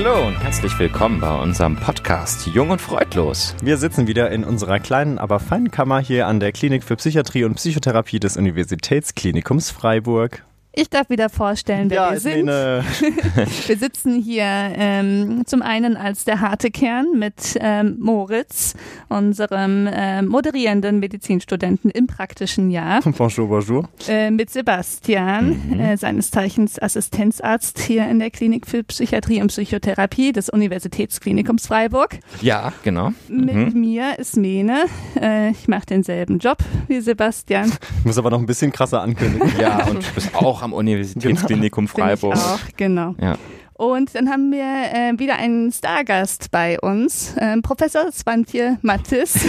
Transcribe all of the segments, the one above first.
Hallo und herzlich willkommen bei unserem Podcast Jung und Freudlos. Wir sitzen wieder in unserer kleinen, aber feinen Kammer hier an der Klinik für Psychiatrie und Psychotherapie des Universitätsklinikums Freiburg. Ich darf wieder vorstellen, wer ja, wir sind. Wir sitzen hier ähm, zum einen als der harte Kern mit ähm, Moritz, unserem ähm, moderierenden Medizinstudenten im praktischen Jahr, Bonjour, bonjour. äh, mit Sebastian, Mhm. äh, seines Zeichens Assistenzarzt hier in der Klinik für Psychiatrie und Psychotherapie des Universitätsklinikums Freiburg. Ja, genau. Mit mir ist Mene. Äh, ich mache denselben Job wie Sebastian. Ich muss aber noch ein bisschen krasser ankündigen. Ja, und du bist auch am Universitätsklinikum Bin Freiburg. Ich auch, genau. Ja. Und dann haben wir äh, wieder einen Stargast bei uns, ähm, Professor Svantje Mattis,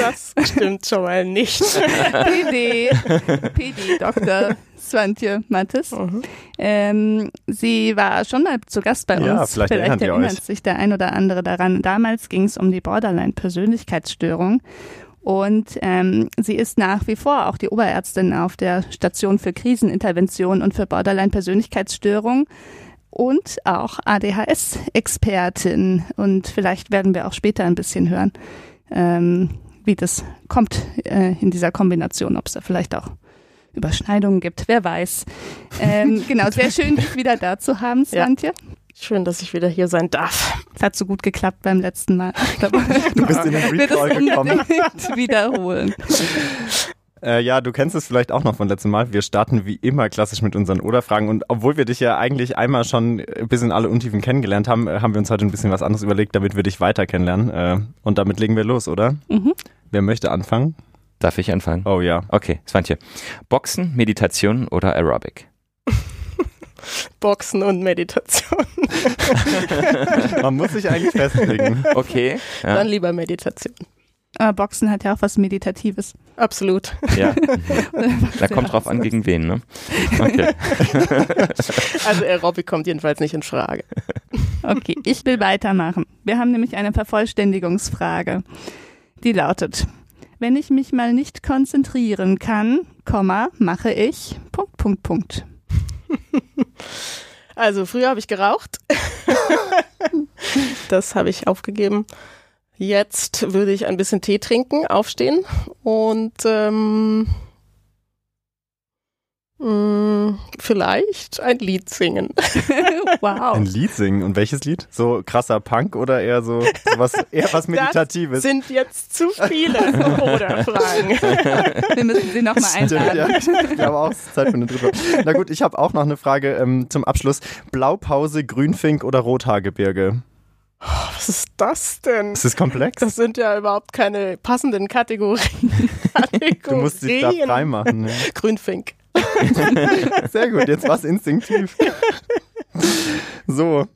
Das stimmt schon mal nicht. PD, PD, Dr. Svantje Mattis. Ähm, sie war schon mal zu Gast bei uns. Ja, vielleicht erinnert ihr erinnert euch. sich der ein oder andere daran. Damals ging es um die Borderline-Persönlichkeitsstörung. Und ähm, sie ist nach wie vor auch die Oberärztin auf der Station für Krisenintervention und für Borderline-Persönlichkeitsstörung und auch ADHS-Expertin. Und vielleicht werden wir auch später ein bisschen hören, ähm, wie das kommt äh, in dieser Kombination, ob es da vielleicht auch Überschneidungen gibt, wer weiß. Ähm, genau, sehr schön, dich wieder da zu haben, Ja. Schön, dass ich wieder hier sein darf. Es hat so gut geklappt beim letzten Mal. Du bist in den Recall gekommen. unbedingt wiederholen. Äh, ja, du kennst es vielleicht auch noch von letztem Mal. Wir starten wie immer klassisch mit unseren Oder-Fragen. Und obwohl wir dich ja eigentlich einmal schon bis in alle Untiefen kennengelernt haben, äh, haben wir uns heute ein bisschen was anderes überlegt, damit wir dich weiter kennenlernen. Äh, und damit legen wir los, oder? Mhm. Wer möchte anfangen? Darf ich anfangen? Oh ja. Okay, Svantje. Boxen, Meditation oder Aerobic? Boxen und Meditation. Man muss sich eigentlich festlegen. Okay. Ja. Dann lieber Meditation. Aber Boxen hat ja auch was Meditatives. Absolut. ja. Da kommt drauf an, gegen wen, ne? Okay. Also Aerobic kommt jedenfalls nicht in Frage. Okay, ich will weitermachen. Wir haben nämlich eine Vervollständigungsfrage. Die lautet, wenn ich mich mal nicht konzentrieren kann, Komma, mache ich, Punkt, Punkt, Punkt. Also früher habe ich geraucht. Das habe ich aufgegeben. Jetzt würde ich ein bisschen Tee trinken, aufstehen und ähm, vielleicht ein Lied singen. wow. Ein Lied singen. Und welches Lied? So krasser Punk oder eher so was, eher was Meditatives? Das sind jetzt zu viele oder Fragen. Wir müssen sie nochmal Stimmt, einladen. ja. Ich glaube auch, es ist Zeit für eine dritte. Na gut, ich habe auch noch eine Frage ähm, zum Abschluss. Blaupause, Grünfink oder Rothaargebirge? Was ist das denn? Ist das komplex? Das sind ja überhaupt keine passenden Kategorien. du musst dich da Kategorien. frei machen. Grünfink. Sehr gut, jetzt war es instinktiv. So,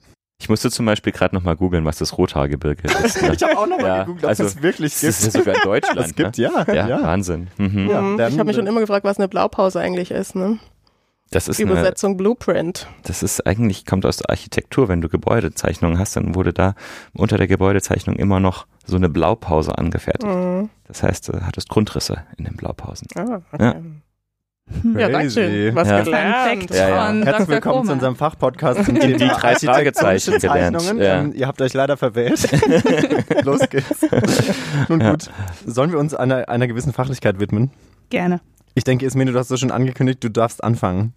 Ich musste zum Beispiel gerade nochmal googeln, was das Rothaargebirge ist. Ne? ich habe auch noch mal Ja, gegoogelt, ob also, es wirklich Das gibt. ist ja sogar in Deutschland. Das gibt, ne? ja. Ja, ja. Wahnsinn. Mhm. Ja, Mhm. ich habe mich schon immer gefragt, was eine Blaupause eigentlich ist. Ne? Das ist Die eine, Übersetzung Blueprint. Das ist eigentlich, kommt aus der Architektur. Wenn du Gebäudezeichnungen hast, dann wurde da unter der Gebäudezeichnung immer noch so eine Blaupause angefertigt. Mhm. Das heißt, du hattest Grundrisse in den Blaupausen. Ah, okay. Ja. Ja, danke Crazy. schön. Was Ja. gelernt. Ja, ja. von Herzlich Dr. willkommen zu Koma. unserem Fachpodcast zum Die Thema drei architektonische Fragezeichen gelernt, ja. Ähm, ihr habt euch leider verwählt. Los geht's. Nun Ja. gut, sollen wir uns einer, einer gewissen Fachlichkeit widmen? Gerne. Ich denke, Ismene, du hast so schon angekündigt, du darfst anfangen.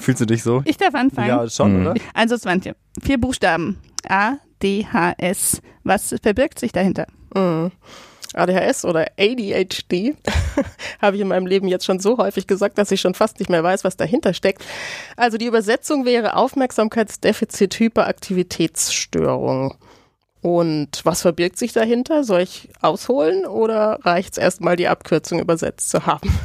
Fühlst du dich so? Ich darf anfangen. Ja, schon, Mhm. oder? Also Svantje, vier Buchstaben. A, D, H, S. Was verbirgt sich dahinter? Mhm. ADHS oder ADHD habe ich in meinem Leben jetzt schon so häufig gesagt, dass ich schon fast nicht mehr weiß, was dahinter steckt. Also die Übersetzung wäre Aufmerksamkeitsdefizit-Hyperaktivitätsstörung. Und was verbirgt sich dahinter? Soll ich ausholen oder reicht es erstmal, die Abkürzung übersetzt zu haben?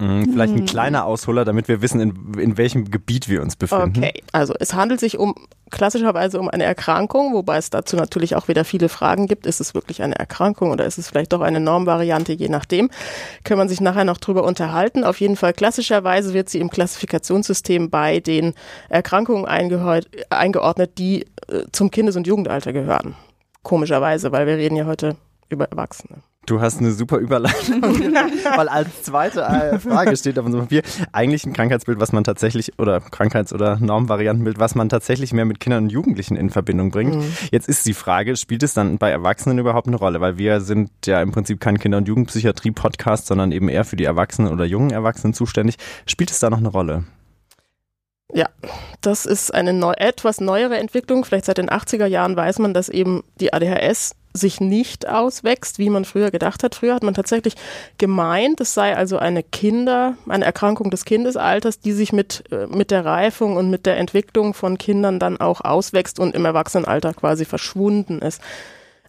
Mhm, vielleicht ein Mhm. kleiner Ausholer, damit wir wissen, in, in welchem Gebiet wir uns befinden. Okay, also es handelt sich um klassischerweise um eine Erkrankung, wobei es dazu natürlich auch wieder viele Fragen gibt. Ist es wirklich eine Erkrankung oder ist es vielleicht doch eine Normvariante, je nachdem. Kann man sich nachher noch drüber unterhalten. Auf jeden Fall klassischerweise wird sie im Klassifikationssystem bei den Erkrankungen eingeordnet, die äh, zum Kindes- und Jugendalter gehören. Komischerweise, weil wir reden ja heute über Erwachsene. Du hast eine super Überleitung, weil als zweite äh, Frage steht auf unserem Papier eigentlich ein Krankheitsbild, was man tatsächlich, oder Krankheits- oder Normvariantenbild, was man tatsächlich mehr mit Kindern und Jugendlichen in Verbindung bringt. Mhm. Jetzt ist die Frage, spielt es dann bei Erwachsenen überhaupt eine Rolle? Weil wir sind ja im Prinzip kein Kinder- und Jugendpsychiatrie-Podcast, sondern eben eher für die Erwachsenen oder jungen Erwachsenen zuständig. Spielt es da noch eine Rolle? Ja, das ist eine neu, etwas neuere Entwicklung. Vielleicht seit den 80er Jahren weiß man, dass eben die ADHS sich nicht auswächst, wie man früher gedacht hat. Früher hat man tatsächlich gemeint, es sei also eine Kinder, eine Erkrankung des Kindesalters, die sich mit, äh, mit der Reifung und mit der Entwicklung von Kindern dann auch auswächst und im Erwachsenenalter quasi verschwunden ist.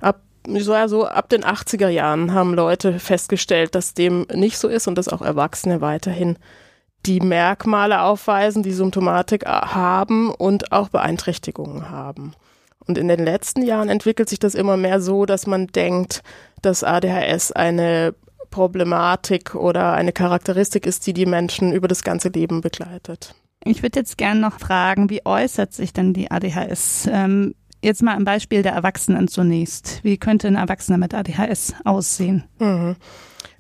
Ab so also ab den 80er Jahren haben Leute festgestellt, dass dem nicht so ist und dass auch Erwachsene weiterhin die Merkmale aufweisen, die Symptomatik haben und auch Beeinträchtigungen haben. Und in den letzten Jahren entwickelt sich das immer mehr so, dass man denkt, dass ADHS eine Problematik oder eine Charakteristik ist, die die Menschen über das ganze Leben begleitet. Ich würde jetzt gerne noch fragen, wie äußert sich denn die ADHS? Ähm, jetzt mal am Beispiel der Erwachsenen zunächst. Wie könnte ein Erwachsener mit ADHS aussehen? Mhm.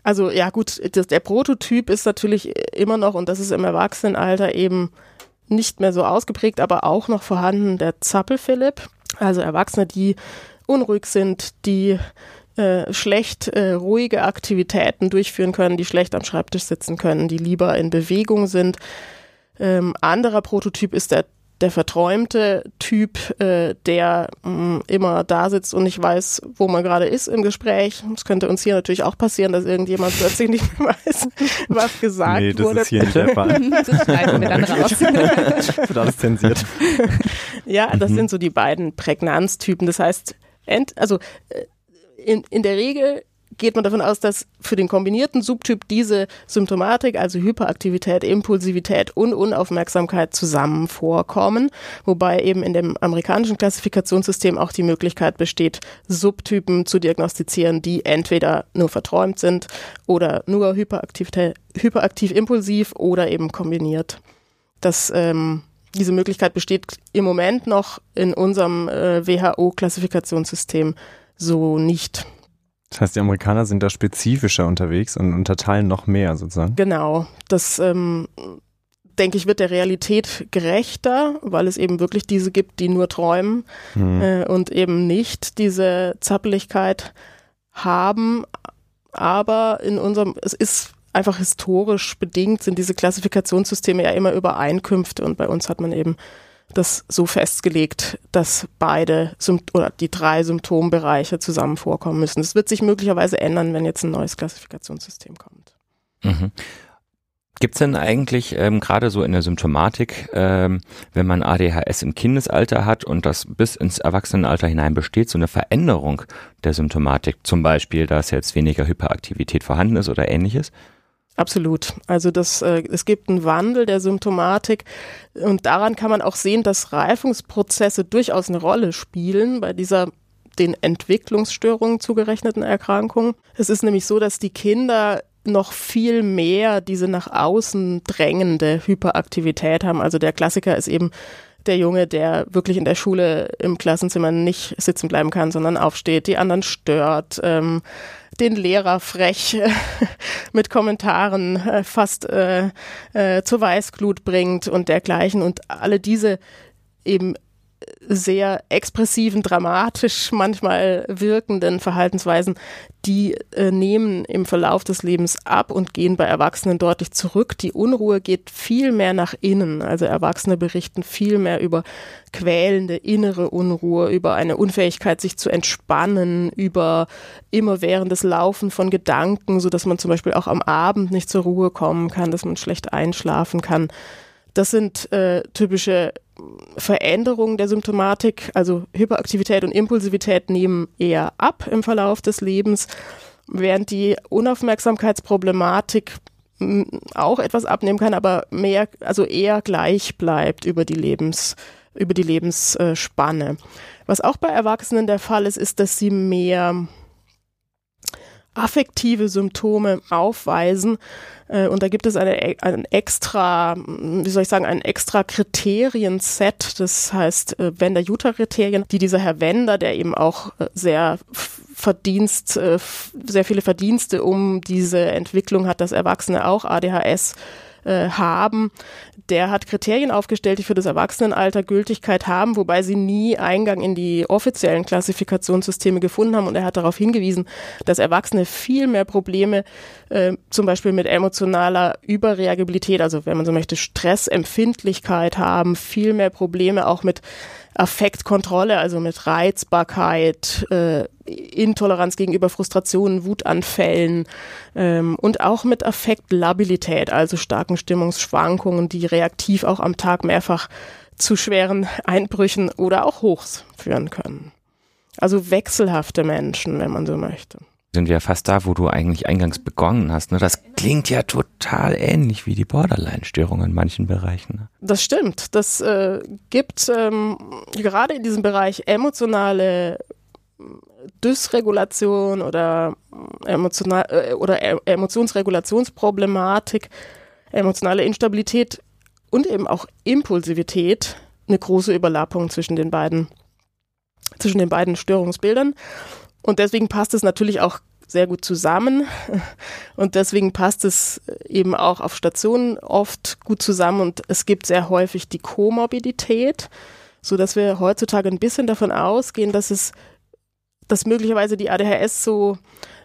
Also ja gut, das, der Prototyp ist natürlich immer noch, und das ist im Erwachsenenalter eben nicht mehr so ausgeprägt, aber auch noch vorhanden, der Zappel-Philipp. Also Erwachsene, die unruhig sind, die äh, schlecht äh, ruhige Aktivitäten durchführen können, die schlecht am Schreibtisch sitzen können, die lieber in Bewegung sind. Ähm, anderer Prototyp ist der der verträumte Typ, äh, der mh, mm, immer da sitzt und nicht weiß, wo man gerade ist im Gespräch. Es könnte uns hier natürlich auch passieren, dass irgendjemand plötzlich nicht mehr weiß, was gesagt nee, das wurde. Ist hier nicht der Fall. das schneiden wir dann raus. Wird alles zensiert. Ja, das mhm. sind so die beiden Prägnanztypen. Das heißt, ent, also äh, in, in der Regel geht man davon aus, dass für den kombinierten Subtyp diese Symptomatik, also Hyperaktivität, Impulsivität und Unaufmerksamkeit zusammen vorkommen, wobei eben in dem amerikanischen Klassifikationssystem auch die Möglichkeit besteht, Subtypen zu diagnostizieren, die entweder nur verträumt sind oder nur hyperaktiv impulsiv oder eben kombiniert. Das ähm, diese Möglichkeit besteht im Moment noch in unserem äh, WHO-Klassifikationssystem so nicht. Das heißt, die Amerikaner sind da spezifischer unterwegs und unterteilen noch mehr sozusagen. Genau. Das ähm, denke ich, wird der Realität gerechter, weil es eben wirklich diese gibt, die nur träumen hm. äh, und eben nicht diese Zappeligkeit haben. Aber in unserem, es ist einfach historisch bedingt, sind diese Klassifikationssysteme ja immer Übereinkünfte und bei uns hat man eben das so festgelegt, dass beide oder die drei Symptombereiche zusammen vorkommen müssen. Das wird sich möglicherweise ändern, wenn jetzt ein neues Klassifikationssystem kommt. Mhm. Gibt es denn eigentlich ähm, gerade so in der Symptomatik, ähm, wenn man ADHS im Kindesalter hat und das bis ins Erwachsenenalter hinein besteht, so eine Veränderung der Symptomatik? Zum Beispiel, dass jetzt weniger Hyperaktivität vorhanden ist oder ähnliches? Absolut. Also das, äh, es gibt einen Wandel der Symptomatik und daran kann man auch sehen, dass Reifungsprozesse durchaus eine Rolle spielen bei dieser den Entwicklungsstörungen zugerechneten Erkrankung. Es ist nämlich so, dass die Kinder noch viel mehr diese nach außen drängende Hyperaktivität haben. Also der Klassiker ist eben der Junge, der wirklich in der Schule im Klassenzimmer nicht sitzen bleiben kann, sondern aufsteht, die anderen stört, ähm, den Lehrer frech mit Kommentaren äh, fast äh, äh, zur Weißglut bringt und dergleichen. Und alle diese eben sehr expressiven, dramatisch manchmal wirkenden Verhaltensweisen, die äh, nehmen im Verlauf des Lebens ab und gehen bei Erwachsenen deutlich zurück. Die Unruhe geht viel mehr nach innen. Also Erwachsene berichten viel mehr über quälende innere Unruhe, über eine Unfähigkeit, sich zu entspannen, über immerwährendes Laufen von Gedanken, so dass man zum Beispiel auch am Abend nicht zur Ruhe kommen kann, dass man schlecht einschlafen kann. Das sind äh, typische Veränderungen der Symptomatik, also Hyperaktivität und Impulsivität nehmen eher ab im Verlauf des Lebens, während die Unaufmerksamkeitsproblematik hm, auch etwas abnehmen kann, aber mehr, also eher gleich bleibt über die Lebens, über die Lebensspanne. Was auch bei Erwachsenen der Fall ist, ist, dass sie mehr affektive Symptome aufweisen. Äh, und da gibt es eine, ein extra, wie soll ich sagen, ein extra Kriterienset, das heißt äh, Wender-Juther-Kriterien, die dieser Herr Wender, der eben auch äh, sehr Verdienst, äh, sehr viele Verdienste um diese Entwicklung hat, dass Erwachsene auch ADHS äh, haben, der hat Kriterien aufgestellt, die für das Erwachsenenalter Gültigkeit haben, wobei sie nie Eingang in die offiziellen Klassifikationssysteme gefunden haben. Und er hat darauf hingewiesen, dass Erwachsene viel mehr Probleme äh, zum Beispiel mit emotionaler Überreagibilität, also wenn man so möchte, Stressempfindlichkeit haben, viel mehr Probleme auch mit Affektkontrolle, also mit Reizbarkeit, äh, Intoleranz gegenüber Frustrationen, Wutanfällen ähm, und auch mit Affektlabilität, also starken Stimmungsschwankungen, die reaktiv auch am Tag mehrfach zu schweren Einbrüchen oder auch Hochs führen können. Also wechselhafte Menschen, wenn man so möchte sind wir fast da, wo du eigentlich eingangs begonnen hast. Ne? Das klingt ja total ähnlich wie die Borderline-Störung in manchen Bereichen. Ne? Das stimmt. Das äh, gibt ähm, gerade in diesem Bereich emotionale Dysregulation oder, emotional, äh, oder e Emotionsregulationsproblematik, emotionale Instabilität und eben auch Impulsivität eine große Überlappung zwischen den beiden, zwischen den beiden Störungsbildern. Und deswegen passt es natürlich auch sehr gut zusammen. Und deswegen passt es eben auch auf Stationen oft gut zusammen. Und es gibt sehr häufig die Komorbidität, so dass wir heutzutage ein bisschen davon ausgehen, dass es, dass möglicherweise die ADHS so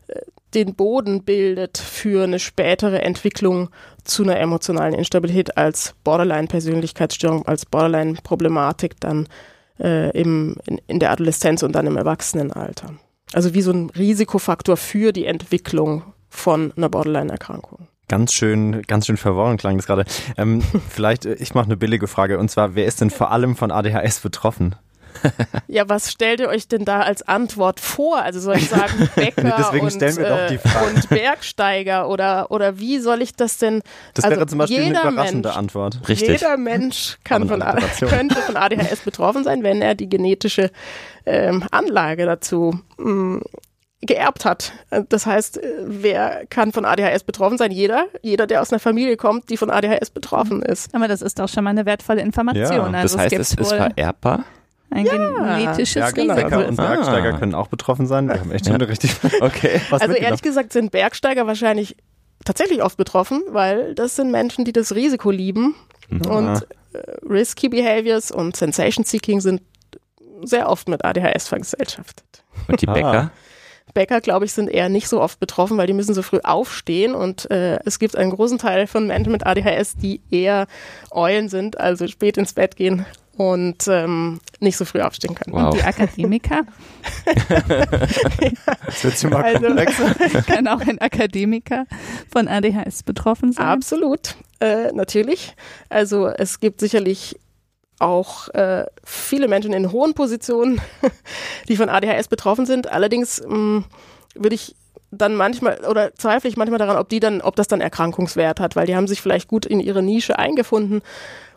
äh, den Boden bildet für eine spätere Entwicklung zu einer emotionalen Instabilität als Borderline-Persönlichkeitsstörung, als Borderline-Problematik dann äh, im, in, in der Adoleszenz und dann im Erwachsenenalter. Also wie so ein Risikofaktor für die Entwicklung von einer Borderline-Erkrankung. Ganz schön, ganz schön verworren klang das gerade. Ähm, vielleicht, äh, ich mache eine billige Frage und zwar, wer ist denn vor allem von ADHS betroffen? Ja, was stellt ihr euch denn da als Antwort vor? Also soll ich sagen Bäcker und, stellen wir doch die äh, Frage. und Bergsteiger oder, oder wie soll ich das denn? Das also wäre zum Beispiel eine jeder überraschende Mensch, Antwort. Richtig. Jeder Mensch kann von, eine könnte von ADHS betroffen sein, wenn er die genetische ähm, Anlage dazu mh, geerbt hat. Das heißt, äh, wer kann von ADHS betroffen sein? Jeder. Jeder, der aus einer Familie kommt, die von ADHS betroffen ist. Aber das ist doch schon mal eine wertvolle Information. Ja, also Das heißt, es es ist vererbbar? Ein genetisches Ja, Risiko. Bäcker und Ah. Bergsteiger können auch betroffen sein. Wir haben echt schon eine richtig. Okay. Was Also ehrlich gesagt sind Bergsteiger wahrscheinlich tatsächlich oft betroffen, weil das sind Menschen, die das Risiko lieben. Mhm. Und äh, Risky Behaviors und Sensation Seeking sind sehr oft mit ADHS vergesellschaftet. Und die Ah. Bäcker? Bäcker, glaube ich, sind eher nicht so oft betroffen, weil die müssen so früh aufstehen und äh, es gibt einen großen Teil von Menschen mit ADHS, die eher Eulen sind, also spät ins Bett gehen und ähm, nicht so früh aufstehen können. Wow. Die Akademiker Das wird mal Also- komplexer. kann auch ein Akademiker von ADHS betroffen sein. Absolut, äh, natürlich. Also es gibt sicherlich auch äh, viele Menschen in hohen Positionen, die von ADHS betroffen sind. Allerdings mh, würde ich dann manchmal oder zweifle ich manchmal daran, ob die dann, ob das dann Erkrankungswert hat, weil die haben sich vielleicht gut in ihre Nische eingefunden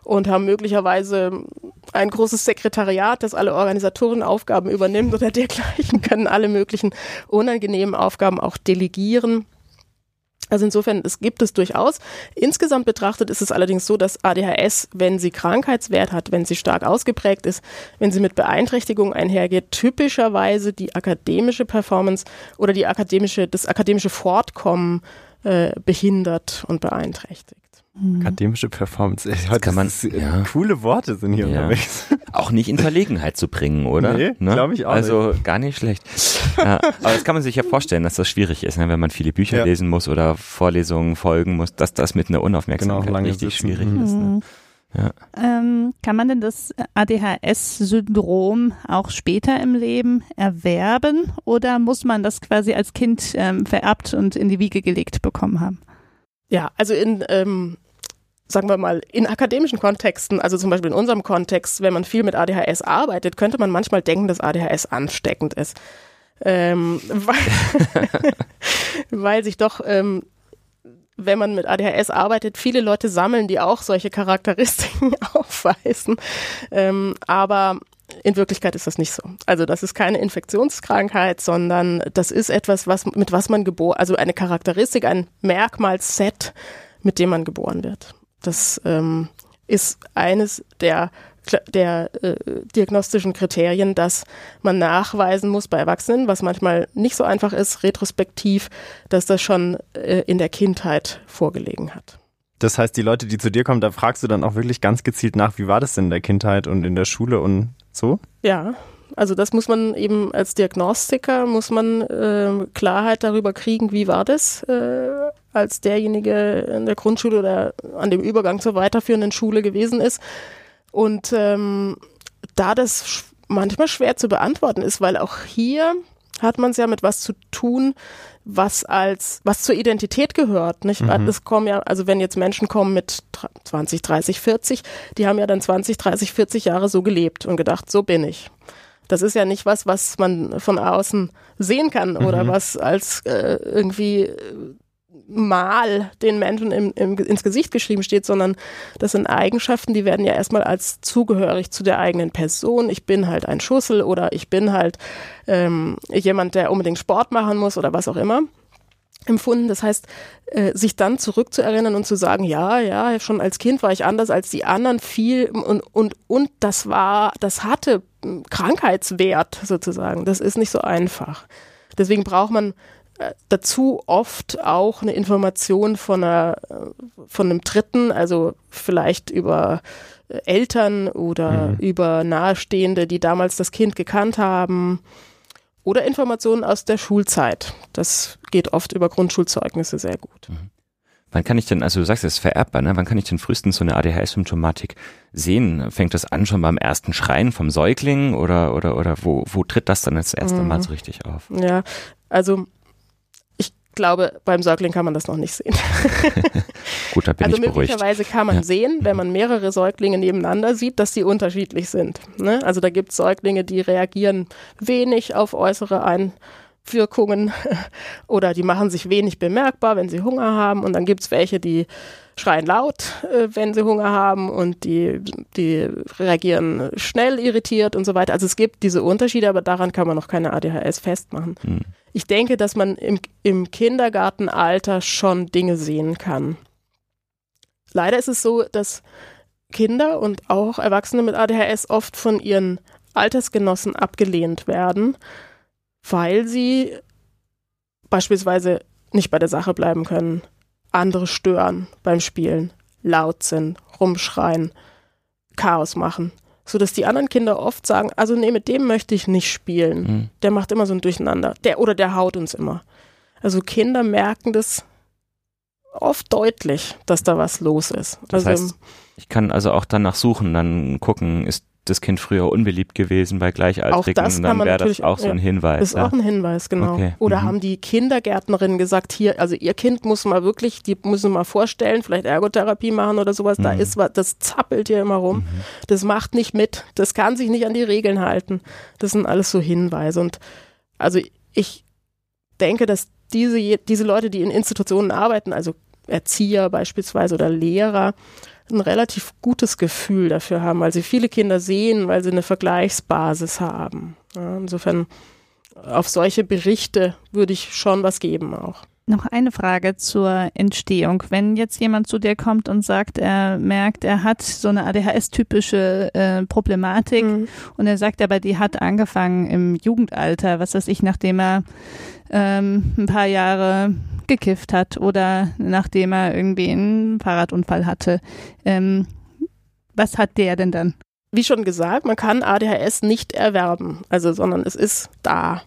und haben möglicherweise ein großes Sekretariat, das alle organisatorischen Aufgaben übernimmt oder dergleichen, können alle möglichen unangenehmen Aufgaben auch delegieren. Also insofern, es gibt es durchaus. Insgesamt betrachtet ist es allerdings so, dass ADHS, wenn sie Krankheitswert hat, wenn sie stark ausgeprägt ist, wenn sie mit Beeinträchtigung einhergeht, typischerweise die akademische Performance oder die akademische, das akademische Fortkommen äh, behindert und beeinträchtigt. Akademische Performance. Ey, Heute kann man- ist, äh, ja. coole Worte sind hier Ja. unterwegs. Auch nicht in Verlegenheit zu bringen, oder? Nee, Ne? glaub ich auch Also gar nicht schlecht. Ja, aber das kann man sich ja vorstellen, dass das schwierig ist, ne, wenn man viele Bücher Ja. lesen muss oder Vorlesungen folgen muss, dass das mit einer Unaufmerksamkeit Genau, richtig sitzen. schwierig Mhm. ist. Ne? Ja. Ähm, kann man denn das ADHS-Syndrom auch später im Leben erwerben oder muss man das quasi als Kind ähm, vererbt und in die Wiege gelegt bekommen haben? Ja, also in, ähm, sagen wir mal, in akademischen Kontexten, also zum Beispiel in unserem Kontext, wenn man viel mit ADHS arbeitet, könnte man manchmal denken, dass ADHS ansteckend ist. Ähm, weil, weil sich doch, ähm, wenn man mit ADHS arbeitet, viele Leute sammeln, die auch solche Charakteristiken aufweisen. Ähm, aber in Wirklichkeit ist das nicht so. Also das ist keine Infektionskrankheit, sondern das ist etwas, was, mit was man geboren, also eine Charakteristik, ein Merkmalsset, mit dem man geboren wird. Das ähm, ist eines der der äh, diagnostischen Kriterien, dass man nachweisen muss bei Erwachsenen, was manchmal nicht so einfach ist, retrospektiv, dass das schon äh, in der Kindheit vorgelegen hat. Das heißt, die Leute, die zu dir kommen, da fragst du dann auch wirklich ganz gezielt nach, wie war das denn in der Kindheit und in der Schule und so? Ja, also das muss man eben als Diagnostiker, muss man äh, Klarheit darüber kriegen, wie war das äh, als derjenige in der Grundschule oder an dem Übergang zur weiterführenden Schule gewesen ist. Und ähm, da das manchmal schwer zu beantworten ist, weil auch hier hat man es ja mit was zu tun, was als was zur Identität gehört. Nicht? Mhm. Das kommen ja, also wenn jetzt Menschen kommen mit 20, 30, 40, die haben ja dann 20, 30, 40 Jahre so gelebt und gedacht, so bin ich. Das ist ja nicht was, was man von außen sehen kann oder mhm. was als äh, irgendwie mal den Menschen im, im, ins Gesicht geschrieben steht, sondern das sind Eigenschaften, die werden ja erstmal als zugehörig zu der eigenen Person. Ich bin halt ein Schussel oder ich bin halt ähm, jemand, der unbedingt Sport machen muss oder was auch immer empfunden. Das heißt, äh, sich dann zurückzuerinnern und zu sagen, ja, ja, schon als Kind war ich anders als die anderen viel und, und, und das war, das hatte Krankheitswert sozusagen. Das ist nicht so einfach. Deswegen braucht man dazu oft auch eine Information von, einer, von einem Dritten, also vielleicht über äh, Eltern oder mhm. über Nahestehende, die damals das Kind gekannt haben. Oder Informationen aus der Schulzeit. Das geht oft über Grundschulzeugnisse sehr gut. Mhm. Wann kann ich denn, also du sagst, es ist vererbbar, ne? Wann kann ich denn frühestens so eine ADHS-Symptomatik sehen? Fängt das an schon beim ersten Schreien vom Säugling oder, oder, oder wo, wo tritt das dann das erste Mal mhm. so richtig auf? Ja, also glaube, beim Säugling kann man das noch nicht sehen. Gut, da bin also ich beruhigt. möglicherweise kann man ja. sehen, wenn man mehrere Säuglinge nebeneinander sieht, dass sie unterschiedlich sind. Ne? Also da gibt es Säuglinge, die reagieren wenig auf äußere Einwirkungen oder die machen sich wenig bemerkbar, wenn sie Hunger haben. Und dann gibt es welche, die schreien laut, äh, wenn sie Hunger haben und die, die reagieren schnell irritiert und so weiter. Also es gibt diese Unterschiede, aber daran kann man noch keine ADHS festmachen. Hm ich denke, dass man im, im Kindergartenalter schon Dinge sehen kann. Leider ist es so, dass Kinder und auch Erwachsene mit ADHS oft von ihren Altersgenossen abgelehnt werden, weil sie beispielsweise nicht bei der Sache bleiben können, andere stören beim Spielen, laut sind, rumschreien, Chaos machen so dass die anderen Kinder oft sagen, also nee, mit dem möchte ich nicht spielen. Mhm. Der macht immer so ein Durcheinander. Der oder der haut uns immer. Also Kinder merken das oft deutlich, dass da was los ist. Das also, heißt, ich kann also auch danach suchen, dann gucken, ist das Kind früher unbeliebt gewesen bei Gleichaltrigen, auch dann wäre das auch so ein Hinweis. Ist ja. auch ein Hinweis, genau. Okay. Oder mhm. haben die Kindergärtnerinnen gesagt, hier, also ihr Kind muss mal wirklich, die müssen mal vorstellen, vielleicht Ergotherapie machen oder sowas, mhm. da ist was, das zappelt hier immer rum, mhm. das macht nicht mit, das kann sich nicht an die Regeln halten. Das sind alles so Hinweise. Und also ich denke, dass diese, diese Leute, die in Institutionen arbeiten, also Erzieher beispielsweise oder Lehrer, ein relativ gutes Gefühl dafür haben, weil sie viele Kinder sehen, weil sie eine Vergleichsbasis haben. Ja, insofern auf solche Berichte würde ich schon was geben auch. Noch eine Frage zur Entstehung. Wenn jetzt jemand zu dir kommt und sagt, er merkt, er hat so eine ADHS-typische äh, Problematik mhm. und er sagt aber, die hat angefangen im Jugendalter, was weiß ich, nachdem er ähm, ein paar Jahre gekifft hat oder nachdem er irgendwie einen Fahrradunfall hatte. Ähm, was hat der denn dann? Wie schon gesagt, man kann ADHS nicht erwerben, also sondern es ist da.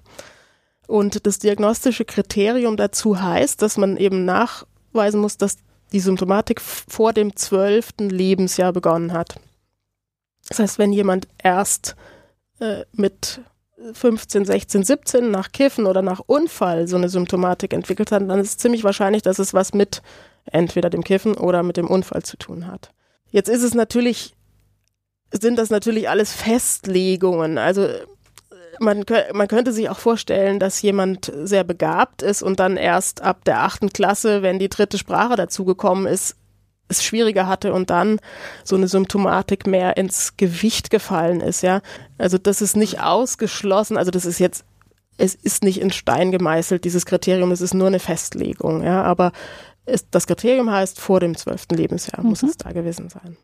Und das diagnostische Kriterium dazu heißt, dass man eben nachweisen muss, dass die Symptomatik vor dem zwölften Lebensjahr begonnen hat. Das heißt, wenn jemand erst äh, mit 15, 16, 17 nach Kiffen oder nach Unfall so eine Symptomatik entwickelt hat, dann ist es ziemlich wahrscheinlich, dass es was mit entweder dem Kiffen oder mit dem Unfall zu tun hat. Jetzt ist es natürlich, sind das natürlich alles Festlegungen. Also man, man könnte sich auch vorstellen, dass jemand sehr begabt ist und dann erst ab der achten Klasse, wenn die dritte Sprache dazugekommen ist, es schwieriger hatte und dann so eine Symptomatik mehr ins Gewicht gefallen ist, ja. Also das ist nicht ausgeschlossen, also das ist jetzt, es ist nicht in Stein gemeißelt, dieses Kriterium, es ist nur eine Festlegung, ja, aber es, das Kriterium heißt, vor dem zwölften Lebensjahr mhm. muss es da gewesen sein.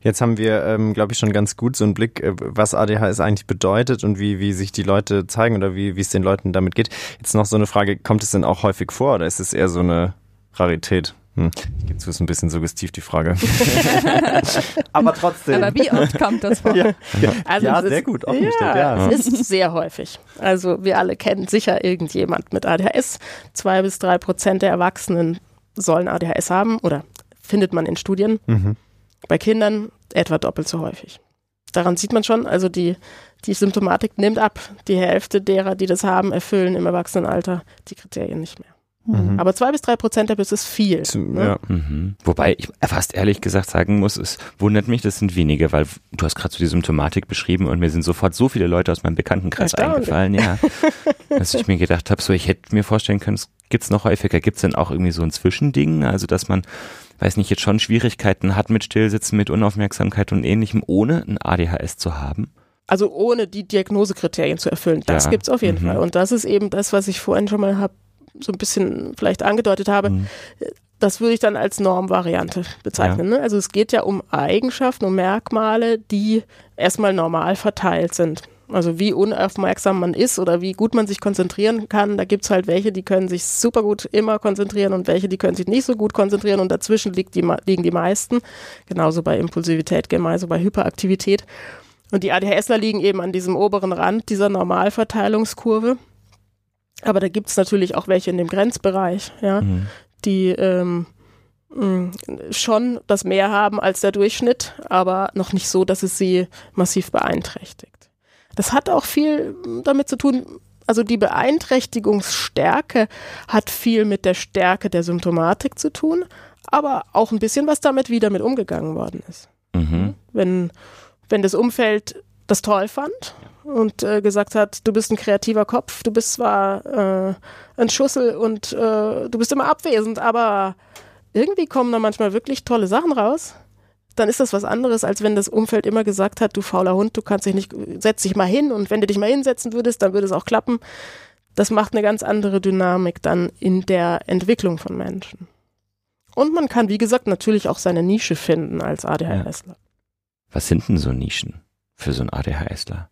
Jetzt haben wir, ähm, glaube ich, schon ganz gut so einen Blick, äh, was ADHS eigentlich bedeutet und wie, wie sich die Leute zeigen oder wie, wie es den Leuten damit geht. Jetzt noch so eine Frage, kommt es denn auch häufig vor oder ist es eher so eine Rarität? Hm. Ich gebe zu, ist ein bisschen suggestiv die Frage. Aber trotzdem. Aber wie oft kommt das vor? Ja, Also ja es ist- sehr gut, offengestellt. Ja, Ja. es ist sehr häufig. Also wir alle kennen sicher irgendjemand mit ADHS. Zwei bis drei Prozent der Erwachsenen sollen ADHS haben oder findet man in Studien. Mhm. Bei Kindern etwa doppelt so häufig. Daran sieht man schon, also die, die Symptomatik nimmt ab. Die Hälfte derer, die das haben, erfüllen im Erwachsenenalter die Kriterien nicht mehr. Mhm. Aber zwei bis drei Prozent der ist viel. Ne? Ja. Mhm. Wobei ich fast ehrlich gesagt sagen muss, es wundert mich, das sind wenige, weil du hast gerade so die Symptomatik beschrieben und mir sind sofort so viele Leute aus meinem Bekanntenkreis eingefallen, ja. dass ich mir gedacht habe, so ich hätte mir vorstellen können, es gibt's noch häufiger. Gibt's denn auch irgendwie so ein Zwischending? Also dass man, weiß nicht, jetzt schon Schwierigkeiten hat mit Stillsitzen, mit Unaufmerksamkeit und ähnlichem, ohne ein ADHS zu haben? Also ohne die Diagnosekriterien zu erfüllen. Das Ja. gibt's auf jeden Mhm. Fall. Und das ist eben das, was ich vorhin schon mal hab, so ein bisschen vielleicht angedeutet habe. Mhm. Das würde ich dann als Normvariante bezeichnen. Ne? Also es geht ja um Eigenschaften, um Merkmale, die erstmal normal verteilt sind. Also wie unaufmerksam man ist oder wie gut man sich konzentrieren kann. Da gibt's halt welche, die können sich super gut immer konzentrieren und welche, die können sich nicht so gut konzentrieren und dazwischen liegt die, liegen die meisten. Genauso bei Impulsivität, genauso bei Hyperaktivität. Und die ADHSler liegen eben an diesem oberen Rand dieser Normalverteilungskurve. Aber da gibt's natürlich auch welche in dem Grenzbereich, ja, Mhm. die ähm, mh, schon das mehr haben als der Durchschnitt, aber noch nicht so, dass es sie massiv beeinträchtigt. Das hat auch viel damit zu tun, also die Beeinträchtigungsstärke hat viel mit der Stärke der Symptomatik zu tun, aber auch ein bisschen was damit, wie damit umgegangen worden ist Mhm. wenn, wenn das Umfeld das toll fand und äh, gesagt hat, du bist ein kreativer Kopf, du bist zwar äh, ein Schussel und äh, du bist immer abwesend, aber irgendwie kommen da manchmal wirklich tolle Sachen raus, dann ist das was anderes, als wenn das Umfeld immer gesagt hat, du fauler Hund, du kannst dich nicht, setz dich mal hin und wenn du dich mal hinsetzen würdest, dann würde es auch klappen. Das macht eine ganz andere Dynamik dann in der Entwicklung von Menschen. Und man kann, wie gesagt, natürlich auch seine Nische finden als ADHSler. Was sind denn so Nischen für so einen ADHSler?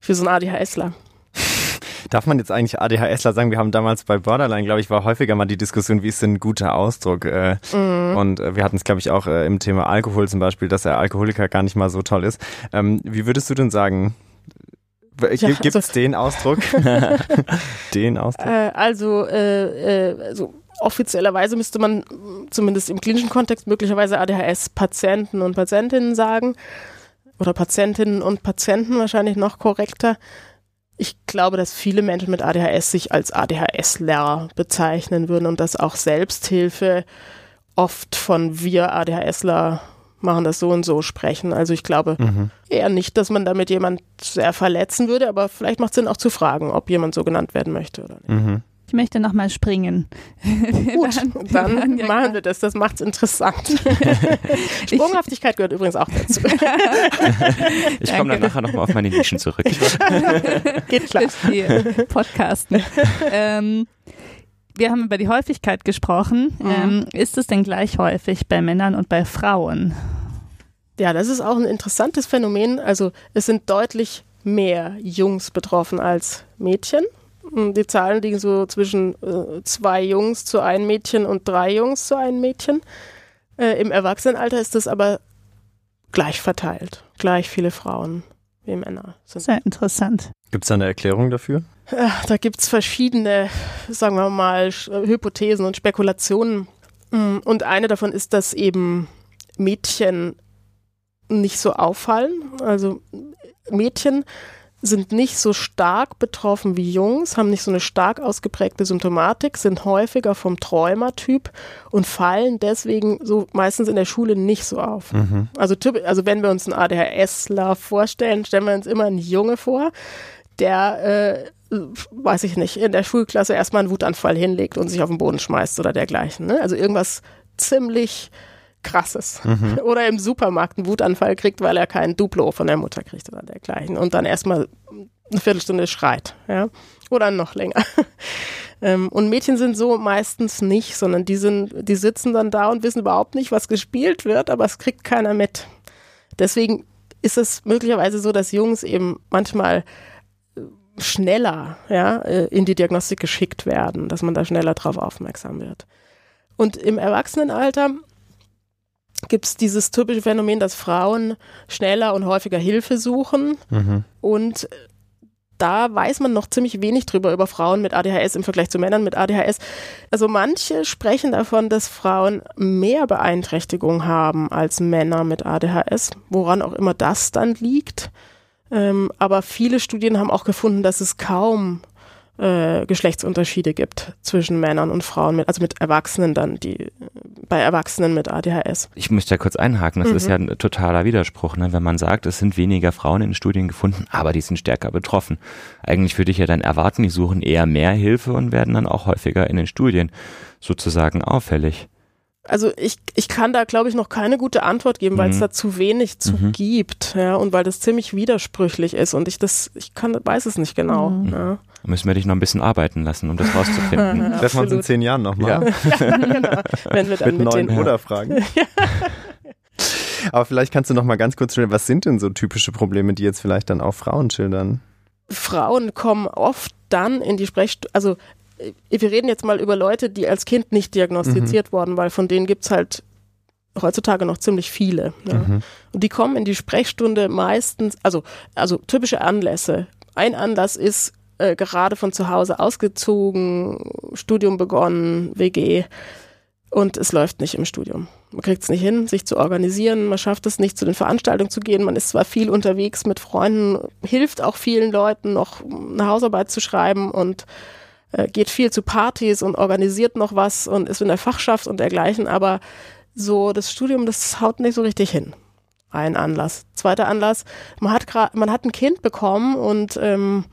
Für so einen ADHSler. Darf man jetzt eigentlich ADHSler sagen? Wir haben damals bei Borderline, glaube ich, war häufiger mal die Diskussion, wie ist denn ein guter Ausdruck? Äh, Mhm. Und äh, wir hatten es, glaube ich, auch äh, im Thema Alkohol zum Beispiel, dass der Alkoholiker gar nicht mal so toll ist. Ähm, wie würdest du denn sagen? Ja, Gibt es also- den Ausdruck? den Ausdruck? Also, äh, also offiziellerweise müsste man zumindest im klinischen Kontext möglicherweise ADHS-Patienten und Patientinnen sagen. Oder Patientinnen und Patienten wahrscheinlich noch korrekter. Ich glaube, dass viele Menschen mit ADHS sich als ADHSler bezeichnen würden und dass auch Selbsthilfe oft von wir ADHSler machen das so und so sprechen. Also ich glaube Mhm. eher nicht, dass man damit jemand sehr verletzen würde, aber vielleicht macht es Sinn auch zu fragen, ob jemand so genannt werden möchte oder nicht. Mhm. Ich möchte nochmal springen. Gut, Wir dann waren ja machen wir das. Das macht's interessant. Sprunghaftigkeit gehört übrigens auch dazu. Ich komme dann nachher nochmal auf meine Nischen zurück. Geht klar. Verstehe. Podcasten. ähm, wir haben über die Häufigkeit gesprochen. Mhm. Ähm, ist es denn gleich häufig bei Männern und bei Frauen? Ja, das ist auch ein interessantes Phänomen. Also es sind deutlich mehr Jungs betroffen als Mädchen. Mm, Die Zahlen liegen so zwischen äh, zwei Jungs zu einem Mädchen und drei Jungs zu einem Mädchen. Äh, Im Erwachsenenalter ist das aber gleich verteilt. Gleich viele Frauen wie Männer sind. Sehr interessant. Gibt es da eine Erklärung dafür? Äh, Da gibt's verschiedene, sagen wir mal, Sch- äh, Hypothesen und Spekulationen. Mm, Und eine davon ist, dass eben Mädchen nicht so auffallen. Also Mädchen sind nicht so stark betroffen wie Jungs, haben nicht so eine stark ausgeprägte Symptomatik, sind häufiger vom Träumertyp und fallen deswegen so meistens in der Schule nicht so auf. Mhm. Also, also wenn wir uns einen ADHSler vorstellen, stellen wir uns immer einen Junge vor, der, äh, weiß ich nicht, in der Schulklasse erstmal einen Wutanfall hinlegt und sich auf den Boden schmeißt oder dergleichen. Ne? Also irgendwas ziemlich krasses. Mhm. Oder im Supermarkt einen Wutanfall kriegt, weil er kein Duplo von der Mutter kriegt oder dergleichen. Und dann erstmal eine Viertelstunde schreit. Ja? Oder noch länger. Ähm, und Mädchen sind so meistens nicht, sondern die sind, die sitzen dann da und wissen überhaupt nicht, was gespielt wird, aber es kriegt keiner mit. Deswegen ist es möglicherweise so, dass Jungs eben manchmal äh, schneller ja, äh, in die Diagnostik geschickt werden, dass man da schneller drauf aufmerksam wird. Und im Erwachsenenalter gibt es dieses typische Phänomen, dass Frauen schneller und häufiger Hilfe suchen mhm. und da weiß man noch ziemlich wenig drüber über Frauen mit ADHS im Vergleich zu Männern mit ADHS. Also manche sprechen davon, dass Frauen mehr Beeinträchtigung haben als Männer mit ADHS, woran auch immer das dann liegt. Ähm, aber viele Studien haben auch gefunden, dass es kaum äh, Geschlechtsunterschiede gibt zwischen Männern und Frauen, mit, also mit Erwachsenen dann, die bei Erwachsenen mit ADHS. Ich möchte da kurz einhaken, das mhm. ist ja ein totaler Widerspruch, ne? wenn man sagt, es sind weniger Frauen in Studien gefunden, aber die sind stärker betroffen. Eigentlich würde ich ja dann erwarten, die suchen eher mehr Hilfe und werden dann auch häufiger in den Studien sozusagen auffällig. Also ich, ich kann da, glaube ich, noch keine gute Antwort geben, weil es mhm. da zu wenig zu mhm. gibt, ja, und weil das ziemlich widersprüchlich ist und ich das, ich kann, weiß es nicht genau. Mhm. Ja. Da müssen wir dich noch ein bisschen arbeiten lassen, um das rauszufinden. Treffen wir uns in zehn Jahren nochmal. Ja. ja, genau. Wenn wir dann mit, mit neuen Oder-Fragen. Ja. Aber vielleicht kannst du noch mal ganz kurz schildern, was sind denn so typische Probleme, die jetzt vielleicht dann auch Frauen schildern? Frauen kommen oft dann in die Sprechstunde, also wir reden jetzt mal über Leute, die als Kind nicht diagnostiziert mhm. wurden, weil von denen gibt es halt heutzutage noch ziemlich viele. Ja. Mhm. Und die kommen in die Sprechstunde meistens, also, also typische Anlässe. Ein Anlass ist äh, gerade von zu Hause ausgezogen, Studium begonnen, WG und es läuft nicht im Studium. Man kriegt es nicht hin, sich zu organisieren, man schafft es nicht, zu den Veranstaltungen zu gehen. Man ist zwar viel unterwegs mit Freunden, hilft auch vielen Leuten noch eine Hausarbeit zu schreiben und äh, geht viel zu Partys und organisiert noch was und ist in der Fachschaft und dergleichen, aber so das Studium, das haut nicht so richtig hin. Ein Anlass. Zweiter Anlass, man hat gerade, man hat ein Kind bekommen und ähm,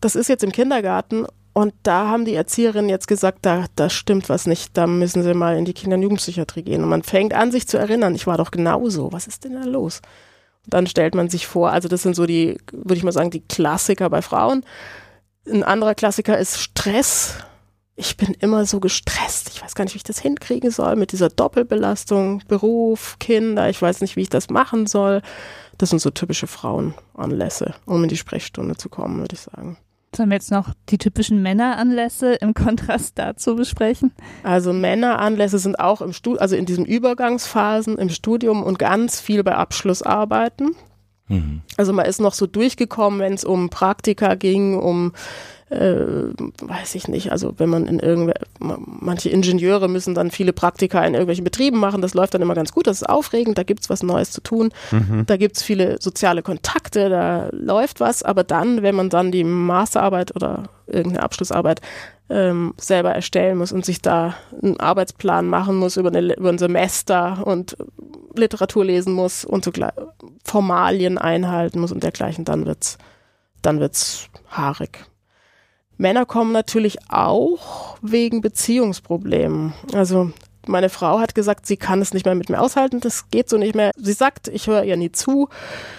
das ist jetzt im Kindergarten und da haben die Erzieherinnen jetzt gesagt, da, da stimmt was nicht, da müssen sie mal in die Kinder- und Jugendpsychiatrie gehen. Und man fängt an, sich zu erinnern, ich war doch genauso, was ist denn da los? Und dann stellt man sich vor, also das sind so die, würde ich mal sagen, die Klassiker bei Frauen. Ein anderer Klassiker ist Stress. Ich bin immer so gestresst. Ich weiß gar nicht, wie ich das hinkriegen soll mit dieser Doppelbelastung, Beruf, Kinder. Ich weiß nicht, wie ich das machen soll. Das sind so typische Frauenanlässe, um in die Sprechstunde zu kommen, würde ich sagen. Sollen wir jetzt noch die typischen Männeranlässe im Kontrast dazu besprechen? Also Männeranlässe sind auch im Studium, also in diesen Übergangsphasen im Studium und ganz viel bei Abschlussarbeiten. Mhm. Also man ist noch so durchgekommen, wenn es um Praktika ging, um äh, weiß ich nicht, also wenn man in irgendwelche, manche Ingenieure müssen dann viele Praktika in irgendwelchen Betrieben machen, das läuft dann immer ganz gut, das ist aufregend, da gibt es was Neues zu tun, mhm. da gibt es viele soziale Kontakte, da läuft was, aber dann, wenn man dann die Masterarbeit oder irgendeine Abschlussarbeit ähm, selber erstellen muss und sich da einen Arbeitsplan machen muss über, eine, über ein Semester und Literatur lesen muss und so Formalien einhalten muss und dergleichen, dann wird's, dann wird's haarig. Männer kommen natürlich auch wegen Beziehungsproblemen. Also meine Frau hat gesagt, sie kann es nicht mehr mit mir aushalten, das geht so nicht mehr. Sie sagt, ich höre ihr nie zu.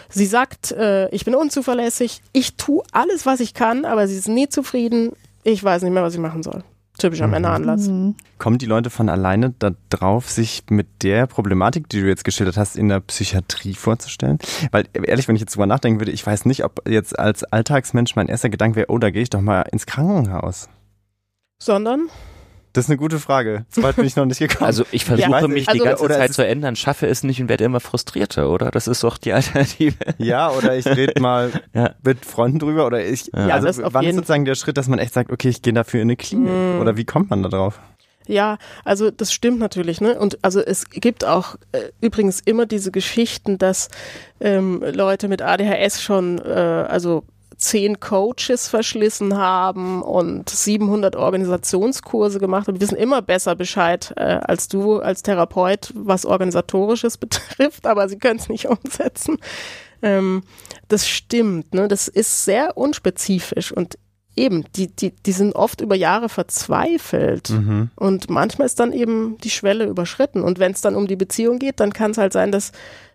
Sie sagt, äh, ich bin unzuverlässig. Ich tue alles, was ich kann, aber sie ist nie zufrieden. Ich weiß nicht mehr, was ich machen soll. Typischer mhm. Männeranlass. Mhm. Kommen die Leute von alleine darauf, sich mit der Problematik, die du jetzt geschildert hast, in der Psychiatrie vorzustellen? Weil ehrlich, wenn ich jetzt drüber nachdenken würde, ich weiß nicht, ob jetzt als Alltagsmensch mein erster Gedanke wäre, oh, da gehe ich doch mal ins Krankenhaus. Sondern? Das ist eine gute Frage. So weit bin ich noch nicht gekommen. Also ich versuche ja, mich also, die ganze Zeit zu ändern, schaffe es nicht und werde immer frustrierter, oder? Das ist doch die Alternative. Ja, oder ich rede mal ja. mit Freunden drüber oder ich, ja. also wann ist sozusagen der Schritt, dass man echt sagt, okay, ich gehe dafür in eine Klinik? Mhm. Oder wie kommt man da drauf? Ja, also das stimmt natürlich, ne? Und also es gibt auch äh, übrigens immer diese Geschichten, dass ähm, Leute mit ADHS schon, äh, also zehn Coaches verschlissen haben und 700 Organisationskurse gemacht haben. Wir wissen immer besser Bescheid äh, als du als Therapeut, was Organisatorisches betrifft, aber sie können es nicht umsetzen. Ähm, das stimmt, ne? das ist sehr unspezifisch und eben, die, die, die sind oft über Jahre verzweifelt mhm. und manchmal ist dann eben die Schwelle überschritten und wenn es dann um die Beziehung geht, dann kann es halt sein, dass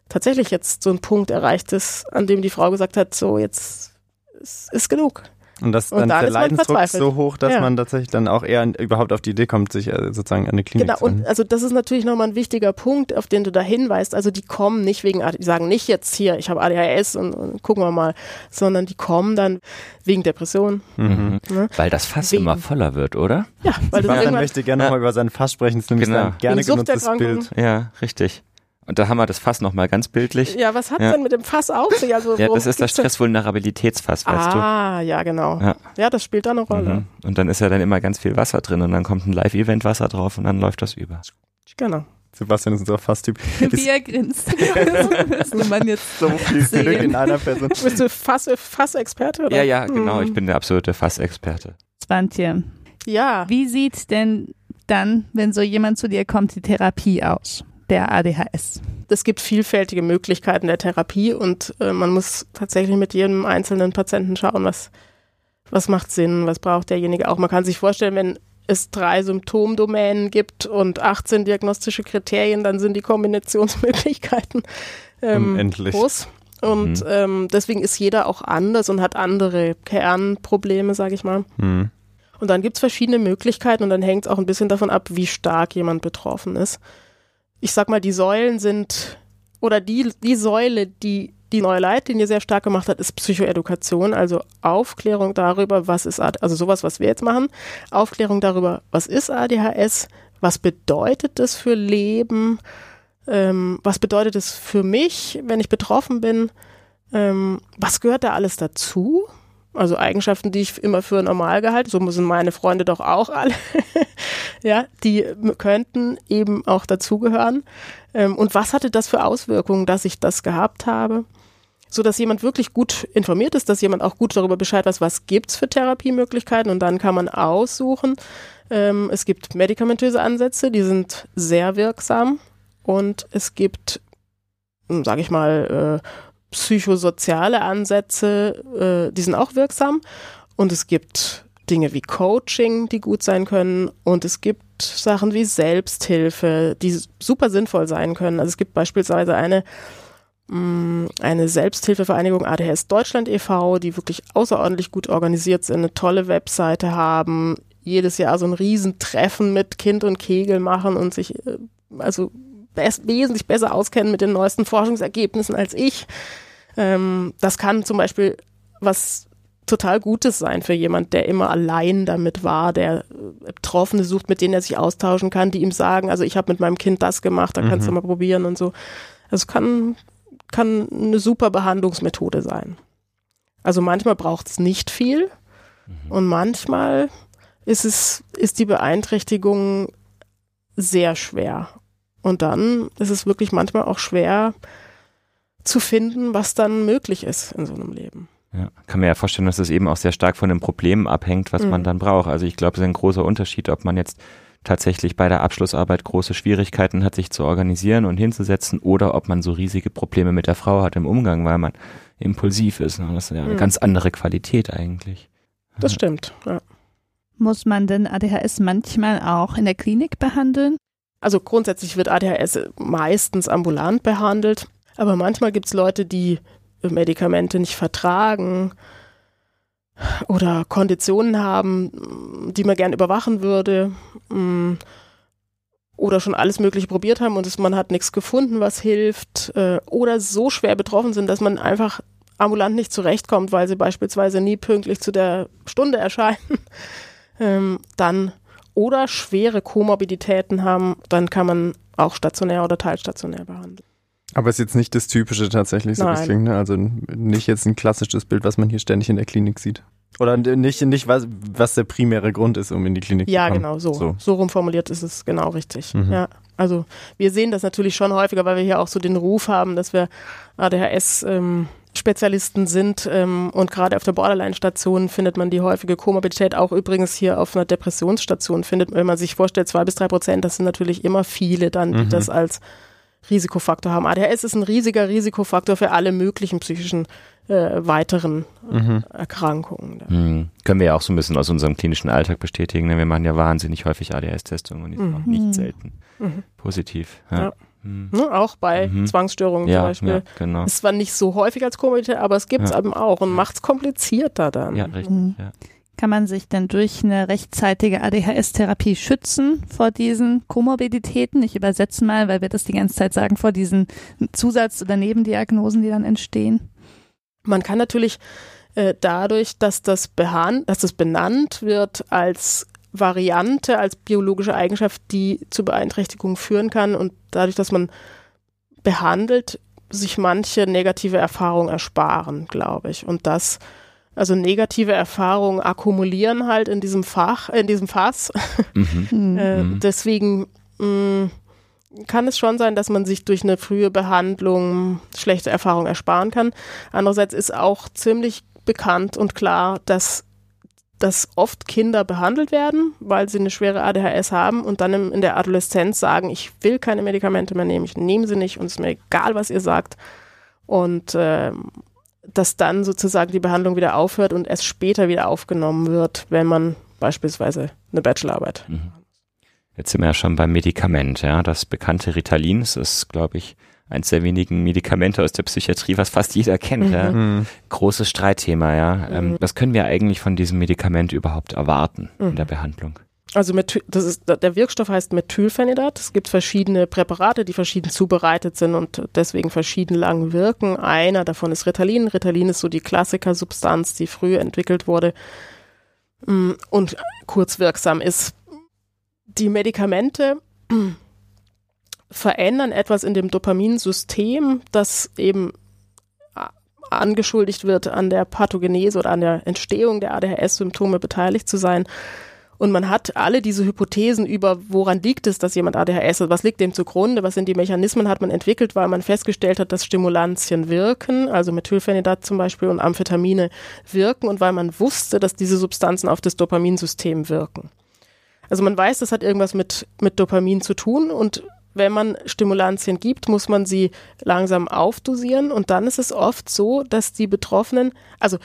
tatsächlich jetzt so ein Punkt erreicht ist, an dem die Frau gesagt hat, so jetzt es ist genug. Und das Und dann dann der ist Leidensdruck so hoch, dass Ja. man tatsächlich dann auch eher überhaupt auf die Idee kommt, sich äh, sozusagen an eine Klinik Genau, zu und wenden. also das ist natürlich nochmal ein wichtiger Punkt, auf den du da hinweist. Also die kommen nicht wegen, die sagen nicht jetzt hier, ich habe ADHS und, und gucken wir mal, sondern die kommen dann wegen Depression. Mhm. Ne? Weil das Fass Wegen- immer voller wird, oder? Ja, weil dann Sebastian möchte gerne Ja. nochmal über sein Fass sprechen, das ist nämlich Genau. ein gerne genutztes. Bild. Ja, richtig. Und da haben wir das Fass nochmal ganz bildlich. Ja, was hat Ja. denn mit dem Fass auf sich? Also, Ja, das ist das? Stressvulnerabilitätsfass, weißt Ah, ja, genau. Ja. Ja. das spielt da eine du. Rolle. Mhm. Und dann ist ja dann immer ganz viel Wasser drin und dann kommt ein Live-Event Wasser drauf und dann läuft das über. Genau. Sebastian ist unser Fasstyp. Wie er grinst. Das müsste man jetzt so viel Sehen. Glück in einer Person. Bist du Fass, Fassexperte? oder? Ja, ja, genau. Hm. Ich bin der absolute Fassexperte. Swantje. Ja, Wie sieht denn dann, wenn so jemand zu dir kommt, die Therapie aus? Der ADHS. es gibt vielfältige Möglichkeiten der Therapie und äh, man muss tatsächlich mit jedem einzelnen Patienten schauen, was, was macht Sinn, was braucht derjenige auch. Man kann sich vorstellen, wenn es drei Symptomdomänen gibt und 18 diagnostische Kriterien, dann sind die Kombinationsmöglichkeiten ähm, Unendlich. groß. Und Mhm. ähm, deswegen ist jeder auch anders und hat andere Kernprobleme, sage ich mal. Hm. Und dann gibt's verschiedene Möglichkeiten und dann hängt es auch ein bisschen davon ab, wie stark jemand betroffen ist. Ich sag mal, die Säulen sind, oder die, die Säule, die die neue Leitlinie sehr stark gemacht hat, ist Psychoedukation, also Aufklärung darüber, was ist ADHS, also sowas, was wir jetzt machen, Aufklärung darüber, was ist ADHS, was bedeutet das für Leben, ähm, was bedeutet es für mich, wenn ich betroffen bin, ähm, was gehört da alles dazu? Also Eigenschaften, die ich immer für normal gehalten, so müssen meine Freunde doch auch alle, ja, die könnten eben auch dazugehören. Ähm, und was hatte das für Auswirkungen, dass ich das gehabt habe? So dass jemand wirklich gut informiert ist, dass jemand auch gut darüber Bescheid weiß, was gibt's für Therapiemöglichkeiten und dann kann man aussuchen. Ähm, es gibt medikamentöse Ansätze, die sind sehr wirksam und es gibt, sage ich mal, äh, psychosoziale Ansätze, äh, die sind auch wirksam. Und es gibt Dinge wie Coaching, die gut sein können. Und es gibt Sachen wie Selbsthilfe, die super sinnvoll sein können. Also es gibt beispielsweise eine, mh, eine Selbsthilfevereinigung ADHS Deutschland e.V., die wirklich außerordentlich gut organisiert sind, eine tolle Webseite haben, jedes Jahr so ein Riesentreffen mit Kind und Kegel machen und sich äh, also best, wesentlich besser auskennen mit den neuesten Forschungsergebnissen als ich. Ähm, das kann zum Beispiel was total Gutes sein für jemand, der immer allein damit war, der äh, Betroffene sucht, mit denen er sich austauschen kann, die ihm sagen, also ich habe mit meinem Kind das gemacht, da kannst du Mhm. mal probieren und so. Also kann, kann eine super Behandlungsmethode sein. Also manchmal braucht es nicht viel und manchmal ist es, ist die Beeinträchtigung sehr schwer. Und dann ist es wirklich manchmal auch schwer zu finden, was dann möglich ist in so einem Leben. Ja, kann mir ja vorstellen, dass es eben auch sehr stark von den Problemen abhängt, was Mhm. man dann braucht. Also ich glaube, es ist ein großer Unterschied, ob man jetzt tatsächlich bei der Abschlussarbeit große Schwierigkeiten hat, sich zu organisieren und hinzusetzen oder ob man so riesige Probleme mit der Frau hat im Umgang, weil man impulsiv ist. Ne? Das ist ja eine Mhm. ganz andere Qualität eigentlich. Das stimmt. Ja. Muss man denn ADHS manchmal auch in der Klinik behandeln? Also grundsätzlich wird ADHS meistens ambulant behandelt, aber manchmal gibt es Leute, die Medikamente nicht vertragen oder Konditionen haben, die man gern überwachen würde mm, oder schon alles Mögliche probiert haben und man hat nichts gefunden, was hilft äh, oder so schwer betroffen sind, dass man einfach ambulant nicht zurechtkommt, weil sie beispielsweise nie pünktlich zu der Stunde erscheinen, ähm, dann oder schwere Komorbiditäten haben, dann kann man auch stationär oder teilstationär behandeln. Aber ist jetzt nicht das Typische tatsächlich, so es Nein. klingt. Ne? Also nicht jetzt ein klassisches Bild, was man hier ständig in der Klinik sieht. Oder nicht, nicht was, was der primäre Grund ist, um in die Klinik Ja, zu kommen. genau, so. So. so. rum formuliert ist es genau richtig. Mhm. Ja, also wir sehen das natürlich schon häufiger, weil wir hier auch so den Ruf haben, dass wir ADHS ähm, Spezialisten sind ähm, und gerade auf der Borderline-Station findet man die häufige Komorbidität, auch übrigens hier auf einer Depressionsstation findet, wenn man sich vorstellt, zwei bis drei Prozent, das sind natürlich immer viele dann, die Mhm. das als Risikofaktor haben. ADHS ist ein riesiger Risikofaktor für alle möglichen psychischen äh, weiteren Mhm. Erkrankungen. Hm. Können wir ja auch so ein bisschen aus unserem klinischen Alltag bestätigen. Ne? Wir machen ja wahnsinnig häufig ADHS-Testungen und die sind Mhm. auch nicht Mhm. selten Mhm. positiv. Ja. Ja. Hm. Ne, auch bei mhm. Zwangsstörungen ja, zum Beispiel. Ja, genau. Ist zwar nicht so häufig als Komorbidität, aber es gibt es ja. eben auch und macht es komplizierter dann. Ja, richtig. Mhm. Ja. Kann man sich denn durch eine rechtzeitige ADHS-Therapie schützen vor diesen Komorbiditäten? Ich übersetze mal, weil wir das die ganze Zeit sagen, vor diesen Zusatz- oder Nebendiagnosen, die dann entstehen. Man kann natürlich äh, dadurch, dass das, behan dass das benannt wird als Variante, als biologische Eigenschaft, die zu Beeinträchtigungen führen kann und dadurch, dass man behandelt, sich manche negative Erfahrungen ersparen, glaube ich. Und das, also negative Erfahrungen akkumulieren halt in diesem Fach, in diesem Fass. Mhm. äh, mhm. deswegen mh, mm, kann es schon sein, dass man sich durch eine frühe Behandlung schlechte Erfahrungen ersparen kann. Andererseits ist auch ziemlich bekannt und klar, dass dass oft Kinder behandelt werden, weil sie eine schwere ADHS haben und dann in der Adoleszenz sagen, ich will keine Medikamente mehr nehmen, ich nehme sie nicht und es ist mir egal, was ihr sagt. Und äh, dass dann sozusagen die Behandlung wieder aufhört und erst später wieder aufgenommen wird, wenn man beispielsweise eine Bachelorarbeit. Mhm. Jetzt sind wir ja schon beim Medikament, ja. Das bekannte Ritalin, das ist, glaube ich, eins der wenigen Medikamente aus der Psychiatrie, was fast jeder kennt. Mhm. Ja? Mhm. Großes Streitthema, ja. Ähm, mhm. was können wir eigentlich von diesem Medikament überhaupt erwarten in der mhm. Behandlung? Also das ist, der Wirkstoff heißt Methylphenidat. Es gibt verschiedene Präparate, die verschieden zubereitet sind und deswegen verschieden lang wirken. Einer davon ist Ritalin. Ritalin ist so die Klassikersubstanz, die früh entwickelt wurde mm, und kurzwirksam ist. Die Medikamente verändern etwas in dem Dopaminsystem, das eben angeschuldigt wird, an der Pathogenese oder an der Entstehung der ADHS-Symptome beteiligt zu sein. Und man hat alle diese Hypothesen über, woran liegt es, dass jemand ADHS hat, was liegt dem zugrunde, was sind die Mechanismen, hat man entwickelt, weil man festgestellt hat, dass Stimulantien wirken, also Methylphenidat zum Beispiel und Amphetamine wirken und weil man wusste, dass diese Substanzen auf das Dopaminsystem wirken. Also man weiß, das hat irgendwas mit, mit Dopamin zu tun und wenn man Stimulantien gibt, muss man sie langsam aufdosieren und dann ist es oft so, dass die Betroffenen, also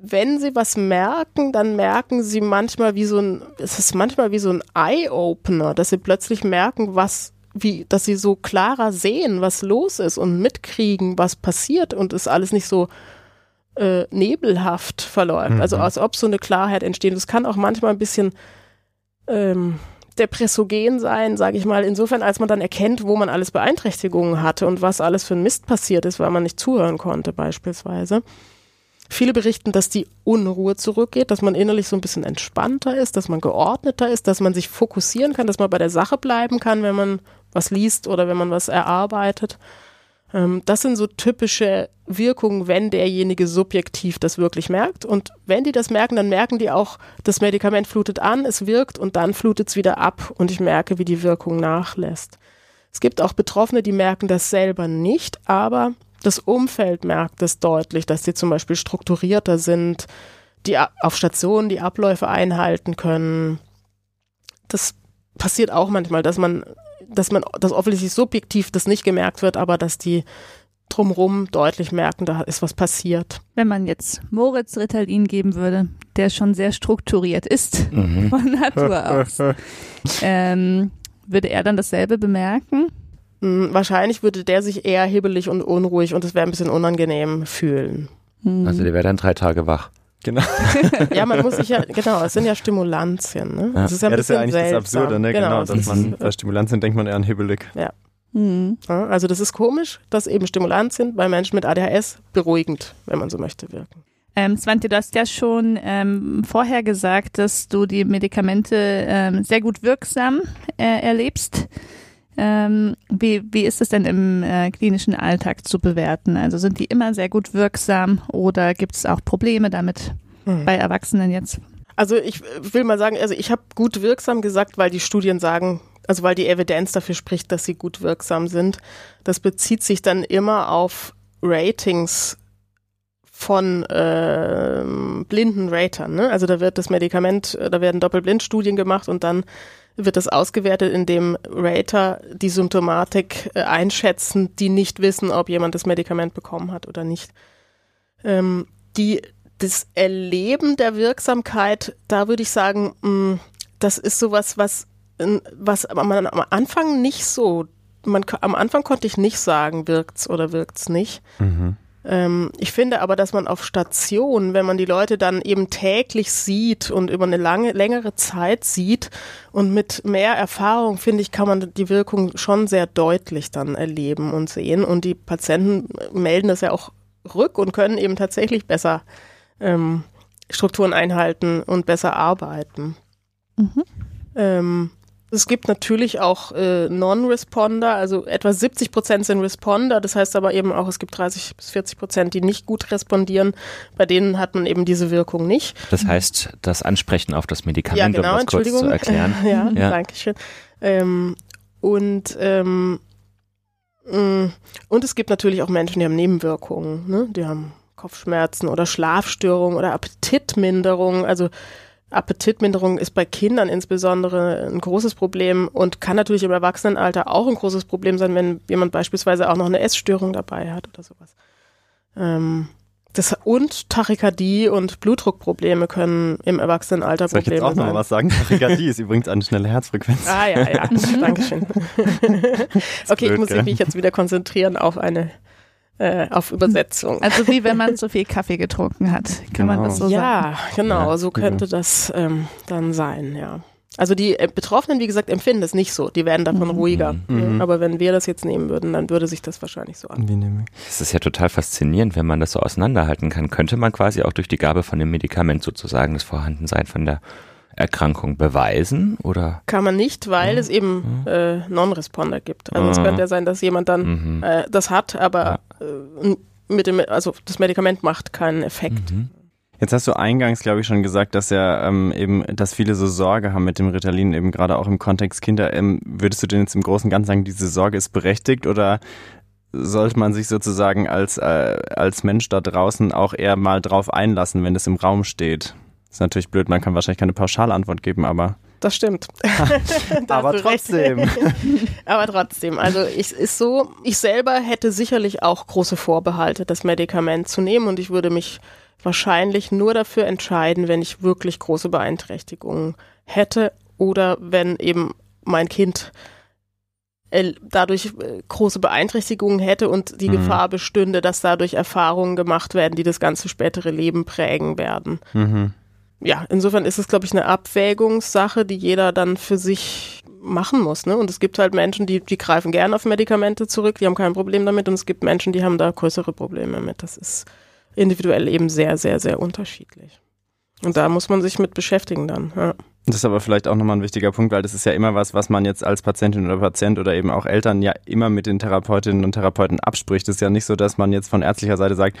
wenn sie was merken, dann merken sie manchmal wie so ein, es ist manchmal wie so ein Eye-Opener, dass sie plötzlich merken, was, wie, dass sie so klarer sehen, was los ist und mitkriegen, was passiert und es alles nicht so äh, nebelhaft verläuft. Mhm. Also als ob so eine Klarheit entsteht. Das kann auch manchmal ein bisschen ähm, depressogen sein, sage ich mal, insofern, als man dann erkennt, wo man alles Beeinträchtigungen hatte und was alles für ein Mist passiert ist, weil man nicht zuhören konnte beispielsweise. Viele berichten, dass die Unruhe zurückgeht, dass man innerlich so ein bisschen entspannter ist, dass man geordneter ist, dass man sich fokussieren kann, dass man bei der Sache bleiben kann, wenn man was liest oder wenn man was erarbeitet. Ähm, das sind so typische Wirkungen, wenn derjenige subjektiv das wirklich merkt. Und wenn die das merken, dann merken die auch, das Medikament flutet an, es wirkt und dann flutet es wieder ab und ich merke, wie die Wirkung nachlässt. Es gibt auch Betroffene, die merken das selber nicht, aber das Umfeld merkt es deutlich, dass sie zum Beispiel strukturierter sind, die auf Stationen die Abläufe einhalten können. Das passiert auch manchmal, dass man dass man, dass offensichtlich subjektiv das nicht gemerkt wird, aber dass die drumherum deutlich merken, da ist was passiert. Wenn man jetzt Moritz Ritalin geben würde, der schon sehr strukturiert ist mhm. von Natur aus, ähm, würde er dann dasselbe bemerken? Hm, wahrscheinlich würde der sich eher hibbelig und unruhig und es wäre ein bisschen unangenehm fühlen. Hm. Also der wäre dann drei Tage wach. Genau. ja, man muss sich ja, genau, es sind ja Stimulantien. Ne? Ja. Das ist ja, ja das ist ja eigentlich seltsam. das Absurde, ne? Genau, genau dass man bei Stimulantien denkt man eher an hibbelig. Ja. Mhm. Also das ist komisch, dass eben Stimulantien bei Menschen mit ADHS beruhigend, wenn man so möchte, wirken. Ähm, Svante, du hast ja schon ähm, vorher gesagt, dass du die Medikamente ähm, sehr gut wirksam äh, erlebst. Ähm, wie, wie ist es denn im äh, klinischen Alltag zu bewerten? Also sind die immer sehr gut wirksam oder gibt es auch Probleme damit mhm. bei Erwachsenen jetzt? Also ich will mal sagen, also ich habe gut wirksam gesagt, weil die Studien sagen, also weil die Evidenz dafür spricht, dass sie gut wirksam sind. Das bezieht sich dann immer auf Ratings von äh, blinden Ratern. Ne? Also da wird das Medikament, da werden Doppelblindstudien gemacht und dann wird das ausgewertet, indem Rater die Symptomatik äh, einschätzen, die nicht wissen, ob jemand das Medikament bekommen hat oder nicht. Ähm, die, das Erleben der Wirksamkeit, da würde ich sagen, mh, mm, das ist sowas, was, was man am Anfang nicht so man, am Anfang konnte ich nicht sagen, wirkt's oder wirkt's nicht. Mhm. Ähm, ich finde aber, dass man auf Station, wenn man die Leute dann eben täglich sieht und über eine lange, längere Zeit sieht und mit mehr Erfahrung, finde ich, kann man die Wirkung schon sehr deutlich dann erleben und sehen. Und die Patienten melden das ja auch rück und können eben tatsächlich besser ähm, Strukturen einhalten und besser arbeiten. Mhm. Ähm, es gibt natürlich auch äh, Non-Responder, also etwa 70 Prozent sind Responder, das heißt aber eben auch, es gibt 30 bis 40 Prozent, die nicht gut respondieren. Bei denen hat man eben diese Wirkung nicht. Das heißt, das Ansprechen auf das Medikament, ja, genau, um das kurz zu erklären. ja, ja, danke schön. Ähm, und ähm, mm, und es gibt natürlich auch Menschen, die haben Nebenwirkungen, ne? die haben Kopfschmerzen oder Schlafstörungen oder Appetitminderung, also Appetitminderung ist bei Kindern insbesondere ein großes Problem und kann natürlich im Erwachsenenalter auch ein großes Problem sein, wenn jemand beispielsweise auch noch eine Essstörung dabei hat oder sowas. Ähm, das, und Tachykardie und Blutdruckprobleme können im Erwachsenenalter Soll Probleme sein. Soll ich jetzt auch noch was sagen? Tachykardie ist übrigens eine schnelle Herzfrequenz. Ah ja, ja, Dankeschön. okay, blöd, ich muss gell? mich jetzt wieder konzentrieren auf eine äh, auf Übersetzung. Also wie wenn man zu viel Kaffee getrunken hat, kann genau. man das so ja, sagen? Ja, genau, so könnte ja. das ähm, dann sein, ja. Also die äh, Betroffenen, wie gesagt, empfinden das nicht so. Die werden davon mhm. ruhiger. Mhm. Aber wenn wir das jetzt nehmen würden, dann würde sich das wahrscheinlich so an. Das ist ja total faszinierend, wenn man das so auseinanderhalten kann. Könnte man quasi auch durch die Gabe von dem Medikament sozusagen das Vorhandensein von der Erkrankung beweisen oder? Kann man nicht, weil mhm. es eben äh, Non-Responder gibt. Also es könnte ja sein, dass jemand dann mhm. äh, das hat, aber ja. Äh, mit dem, also das Medikament macht keinen Effekt. Mhm. Jetzt hast du eingangs, glaube ich, schon gesagt, dass ja ähm, eben, dass viele so Sorge haben mit dem Ritalin, eben gerade auch im Kontext Kinder. Ähm, würdest du denn jetzt im Großen und Ganzen sagen, diese Sorge ist berechtigt oder sollte man sich sozusagen als, äh, als Mensch da draußen auch eher mal drauf einlassen, wenn es im Raum steht? Ist natürlich blöd, man kann wahrscheinlich keine Pauschalantwort geben, aber. Das stimmt. aber trotzdem. aber trotzdem. Also ich ist so, ich selber hätte sicherlich auch große Vorbehalte, das Medikament zu nehmen und ich würde mich wahrscheinlich nur dafür entscheiden, wenn ich wirklich große Beeinträchtigungen hätte oder wenn eben mein Kind äh, dadurch äh, große Beeinträchtigungen hätte und die mhm. Gefahr bestünde, dass dadurch Erfahrungen gemacht werden, die das ganze spätere Leben prägen werden. Mhm ja, insofern ist es, glaube ich, eine Abwägungssache, die jeder dann für sich machen muss. Ne? Und es gibt halt Menschen, die, die greifen gern auf Medikamente zurück, die haben kein Problem damit. Und es gibt Menschen, die haben da größere Probleme mit. Das ist individuell eben sehr, sehr, sehr unterschiedlich. Und da muss man sich mit beschäftigen dann. Ja. Das ist aber vielleicht auch nochmal ein wichtiger Punkt, weil das ist ja immer was, was man jetzt als Patientin oder Patient oder eben auch Eltern ja immer mit den Therapeutinnen und Therapeuten abspricht. Es ist ja nicht so, dass man jetzt von ärztlicher Seite sagt,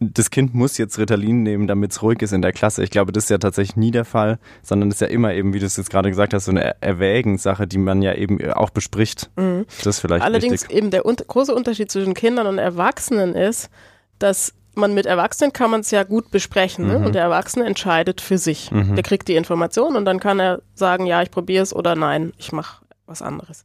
das Kind muss jetzt Ritalin nehmen, damit es ruhig ist in der Klasse. Ich glaube, das ist ja tatsächlich nie der Fall, sondern es ist ja immer eben, wie du es jetzt gerade gesagt hast, so eine Erwägenssache, die man ja eben auch bespricht. Mhm. Das ist vielleicht Allerdings wichtig. eben der un große Unterschied zwischen Kindern und Erwachsenen ist, dass man mit Erwachsenen kann man es ja gut besprechen ne? mhm. und der Erwachsene entscheidet für sich. Mhm. Der kriegt die Information und dann kann er sagen, ja, ich probiere es oder nein, ich mache was anderes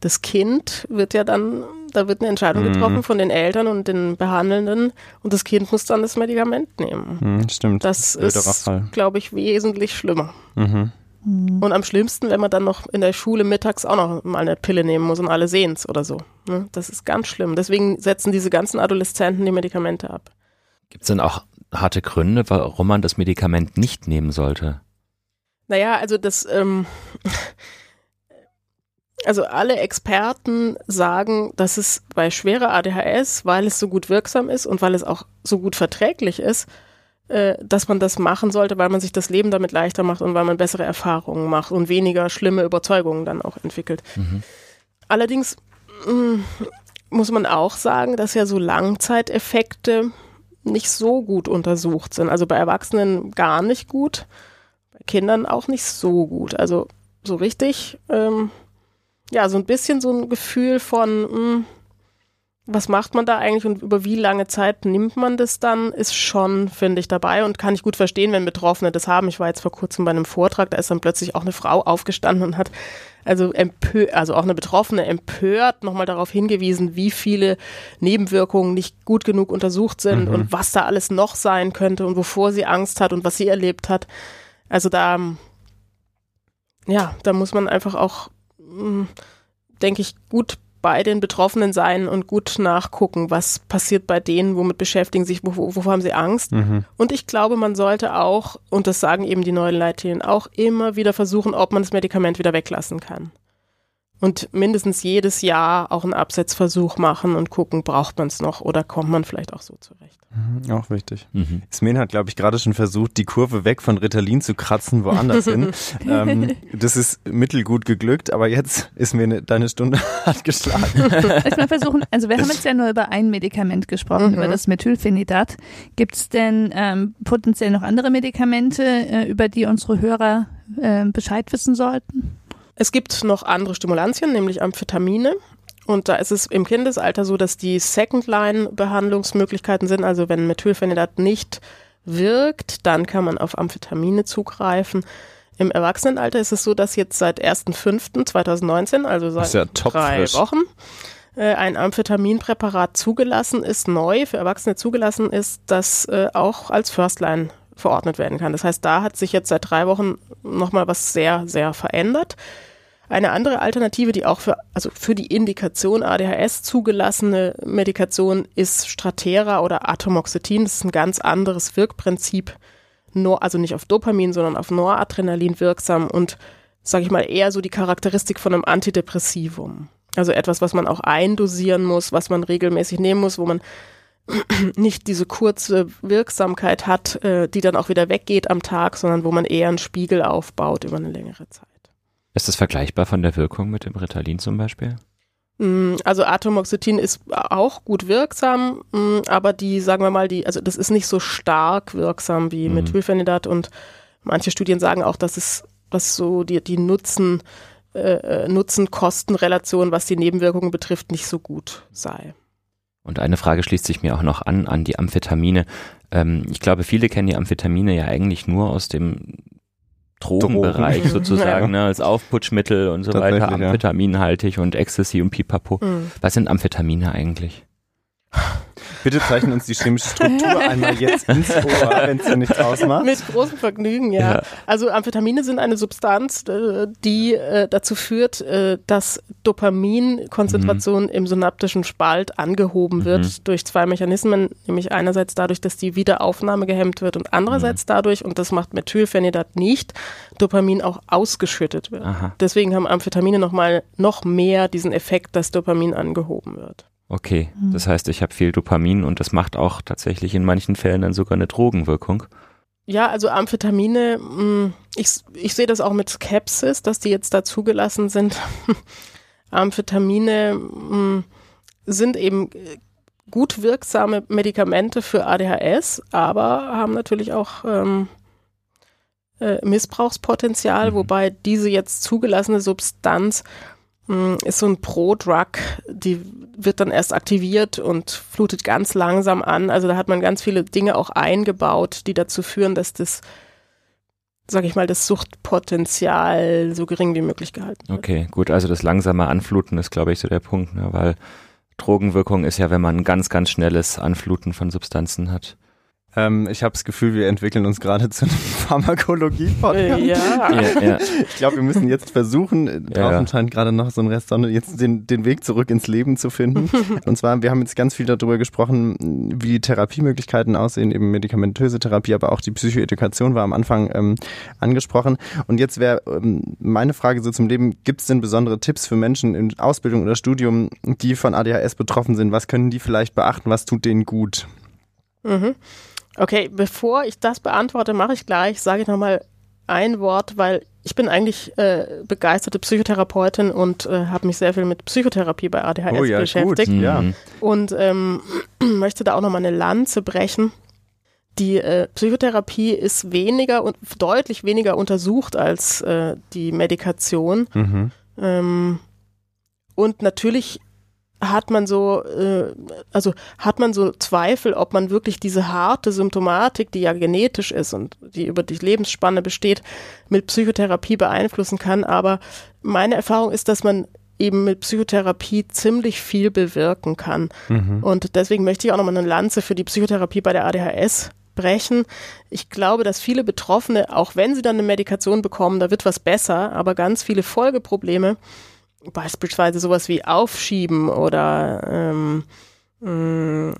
das Kind wird ja dann, da wird eine Entscheidung mhm. getroffen von den Eltern und den Behandelnden und das Kind muss dann das Medikament nehmen. Mhm, stimmt. Das ist, glaube ich, wesentlich schlimmer. Mhm. mhm. Und am schlimmsten, wenn man dann noch in der Schule mittags auch noch mal eine Pille nehmen muss und alle sehen es oder so. Ne? Das ist ganz schlimm. Deswegen setzen diese ganzen Adoleszenten die Medikamente ab. Gibt es denn auch harte Gründe, warum man das Medikament nicht nehmen sollte? Naja, also das, ähm, also alle Experten sagen, dass es bei schwerer ADHS, weil es so gut wirksam ist und weil es auch so gut verträglich ist, äh, dass man das machen sollte, weil man sich das Leben damit leichter macht und weil man bessere Erfahrungen macht und weniger schlimme Überzeugungen dann auch entwickelt. Mhm. Allerdings mh, mm, muss man auch sagen, dass ja so Langzeiteffekte nicht so gut untersucht sind. Also bei Erwachsenen gar nicht gut, bei Kindern auch nicht so gut. Also so richtig ähm, ja, so ein bisschen so ein Gefühl von, mh, hm, was macht man da eigentlich und über wie lange Zeit nimmt man das dann, ist schon, finde ich, dabei und kann ich gut verstehen, wenn Betroffene das haben. Ich war jetzt vor kurzem bei einem Vortrag, da ist dann plötzlich auch eine Frau aufgestanden und hat also empö also auch eine Betroffene empört nochmal darauf hingewiesen, wie viele Nebenwirkungen nicht gut genug untersucht sind mhm. und was da alles noch sein könnte und wovor sie Angst hat und was sie erlebt hat. Also da, ja, da muss man einfach auch denke ich, gut bei den Betroffenen sein und gut nachgucken, was passiert bei denen, womit beschäftigen sich, wovor, wovor haben sie Angst. Mhm. Und ich glaube, man sollte auch, und das sagen eben die neuen Leitlinien, auch immer wieder versuchen, ob man das Medikament wieder weglassen kann und mindestens jedes Jahr auch einen Absetzversuch machen und gucken, braucht man es noch oder kommt man vielleicht auch so zurecht. Mhm, auch wichtig. Mhm. Ismen hat, glaube ich, gerade schon versucht, die Kurve weg von Ritalin zu kratzen, woanders hin. ähm, das ist mittelgut geglückt, aber jetzt ist mir ne, deine Stunde hart geschlagen. Ich mal versuchen, also wir haben jetzt ja nur über ein Medikament gesprochen, mhm. über das Methylphenidat. Gibt es denn ähm, potenziell noch andere Medikamente, äh, über die unsere Hörer äh, Bescheid wissen sollten? Es gibt noch andere Stimulantien, nämlich Amphetamine. Und da ist es im Kindesalter so, dass die Second-Line-Behandlungsmöglichkeiten sind. Also wenn Methylphenidat nicht wirkt, dann kann man auf Amphetamine zugreifen. Im Erwachsenenalter ist es so, dass jetzt seit 1.5.2019, also seit ja drei Wochen, äh, ein Amphetaminpräparat zugelassen ist, neu für Erwachsene zugelassen ist, das äh, auch als First Line verordnet werden kann. Das heißt, da hat sich jetzt seit drei Wochen nochmal was sehr, sehr verändert. Eine andere Alternative, die auch für, also für die Indikation ADHS zugelassene Medikation ist Stratera oder Atomoxetin. Das ist ein ganz anderes Wirkprinzip, also nicht auf Dopamin, sondern auf Noradrenalin wirksam und, sage ich mal, eher so die Charakteristik von einem Antidepressivum. Also etwas, was man auch eindosieren muss, was man regelmäßig nehmen muss, wo man nicht diese kurze Wirksamkeit hat, äh, die dann auch wieder weggeht am Tag, sondern wo man eher einen Spiegel aufbaut über eine längere Zeit. Ist das vergleichbar von der Wirkung mit dem Ritalin zum Beispiel? Mm, also Atomoxetin ist auch gut wirksam, mm, aber die, sagen wir mal, die, also das ist nicht so stark wirksam wie mhm. Methylphenidat und manche Studien sagen auch, dass es, dass so die, die Nutzen, äh, äh, Nutzen-Kosten-Relation, was die Nebenwirkungen betrifft, nicht so gut sei. Und eine Frage schließt sich mir auch noch an, an die Amphetamine. Ähm, ich glaube, viele kennen die Amphetamine ja eigentlich nur aus dem Drogenbereich Drogen. sozusagen, ja. ne, als Aufputschmittel und so weiter, amphetaminhaltig und Ecstasy und Pipapo. Mhm. Was sind Amphetamine eigentlich? Bitte zeichnen uns die chemische Struktur einmal jetzt ins Ohr, wenn es dir nichts ausmacht. Mit großem Vergnügen, ja. ja. Also Amphetamine sind eine Substanz, äh, die äh, dazu führt, äh, dass Dopaminkonzentration mhm. im synaptischen Spalt angehoben wird mhm. durch zwei Mechanismen, nämlich einerseits dadurch, dass die Wiederaufnahme gehemmt wird und andererseits mhm. dadurch, und das macht Methylphenidat nicht, Dopamin auch ausgeschüttet wird. Aha. Deswegen haben Amphetamine nochmal noch mehr diesen Effekt, dass Dopamin angehoben wird. Okay, mhm. das heißt, ich habe viel Dopamin und das macht auch tatsächlich in manchen Fällen dann sogar eine Drogenwirkung. Ja, also Amphetamine, mm, ich, ich sehe das auch mit Skepsis, dass die jetzt da zugelassen sind. Amphetamine mm, sind eben gut wirksame Medikamente für ADHS, aber haben natürlich auch ähm, äh, Missbrauchspotenzial, mhm. wobei diese jetzt zugelassene Substanz ist so ein Pro-Drug, die wird dann erst aktiviert und flutet ganz langsam an. Also da hat man ganz viele Dinge auch eingebaut, die dazu führen, dass das, sag ich mal, das Suchtpotenzial so gering wie möglich gehalten wird. Okay, gut. Also das langsame Anfluten ist, glaube ich, so der Punkt, ne? weil Drogenwirkung ist ja, wenn man ein ganz, ganz schnelles Anfluten von Substanzen hat. Ähm, ich habe das Gefühl, wir entwickeln uns gerade zu einem Pharmakologie-Podcast. Ja. ja, ja. Ich glaube, wir müssen jetzt versuchen, ja, draußen scheint gerade noch so ein Rest Sonne, jetzt den, den Weg zurück ins Leben zu finden. Und zwar, wir haben jetzt ganz viel darüber gesprochen, wie die Therapiemöglichkeiten aussehen, eben medikamentöse Therapie, aber auch die Psychoedukation war am Anfang ähm, angesprochen. Und jetzt wäre ähm, meine Frage so zum Leben, gibt es denn besondere Tipps für Menschen in Ausbildung oder Studium, die von ADHS betroffen sind? Was können die vielleicht beachten? Was tut denen gut? Mhm. Okay, bevor ich das beantworte, mache ich gleich, sage ich nochmal ein Wort, weil ich bin eigentlich äh, begeisterte Psychotherapeutin und äh, habe mich sehr viel mit Psychotherapie bei ADHS oh, ja, beschäftigt. Gut. Ja. Und ähm, möchte da auch nochmal eine Lanze brechen. Die äh, Psychotherapie ist weniger und deutlich weniger untersucht als äh, die Medikation. Mhm. Ähm, und natürlich hat man so, äh, also hat man so Zweifel, ob man wirklich diese harte Symptomatik, die ja genetisch ist und die über die Lebensspanne besteht, mit Psychotherapie beeinflussen kann. Aber meine Erfahrung ist, dass man eben mit Psychotherapie ziemlich viel bewirken kann. Mhm. Und deswegen möchte ich auch nochmal eine Lanze für die Psychotherapie bei der ADHS brechen. Ich glaube, dass viele Betroffene, auch wenn sie dann eine Medikation bekommen, da wird was besser, aber ganz viele Folgeprobleme beispielsweise sowas wie Aufschieben oder ähm, mh,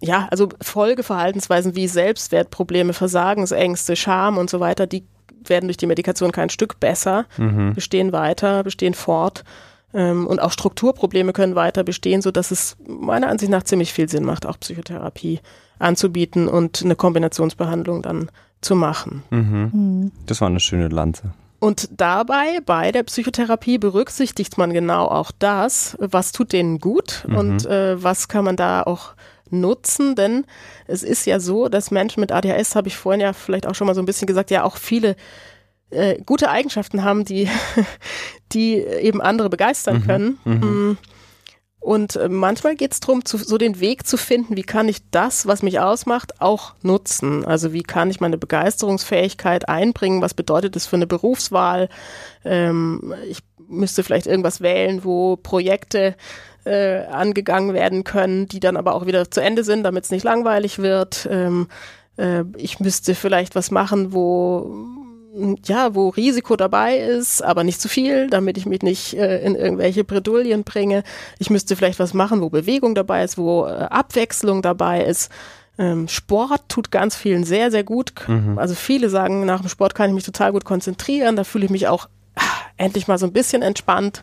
ja, also Folgeverhaltensweisen wie Selbstwertprobleme, Versagensängste, Scham und so weiter, die werden durch die Medikation kein Stück besser, Mhm. bestehen weiter, bestehen fort. Ähm, und auch Strukturprobleme können weiter bestehen, so dass es meiner Ansicht nach ziemlich viel Sinn macht, auch Psychotherapie anzubieten und eine Kombinationsbehandlung dann zu machen. Mhm. Hm. Das war eine schöne Lanze. Und dabei, bei der Psychotherapie, berücksichtigt man genau auch das, was tut denen gut Mhm. und äh, was kann man da auch nutzen. Denn es ist ja so, dass Menschen mit ADHS, habe ich vorhin ja vielleicht auch schon mal so ein bisschen gesagt, ja auch viele äh, gute Eigenschaften haben, die, die eben andere begeistern Mhm, können. mhm. Mm. Und äh, manchmal geht es darum, so den Weg zu finden, wie kann ich das, was mich ausmacht, auch nutzen. Also wie kann ich meine Begeisterungsfähigkeit einbringen? Was bedeutet das für eine Berufswahl? Ähm, ich müsste vielleicht irgendwas wählen, wo Projekte äh, angegangen werden können, die dann aber auch wieder zu Ende sind, damit es nicht langweilig wird. Ähm, äh, ich müsste vielleicht was machen, wo ja, wo Risiko dabei ist, aber nicht zu viel, damit ich mich nicht äh, in irgendwelche Bredouillen bringe. Ich müsste vielleicht was machen, wo Bewegung dabei ist, wo äh, Abwechslung dabei ist. Ähm, Sport tut ganz vielen sehr, sehr gut. Mhm. Also viele sagen, nach dem Sport kann ich mich total gut konzentrieren. Da fühle ich mich auch ah, endlich mal so ein bisschen entspannt.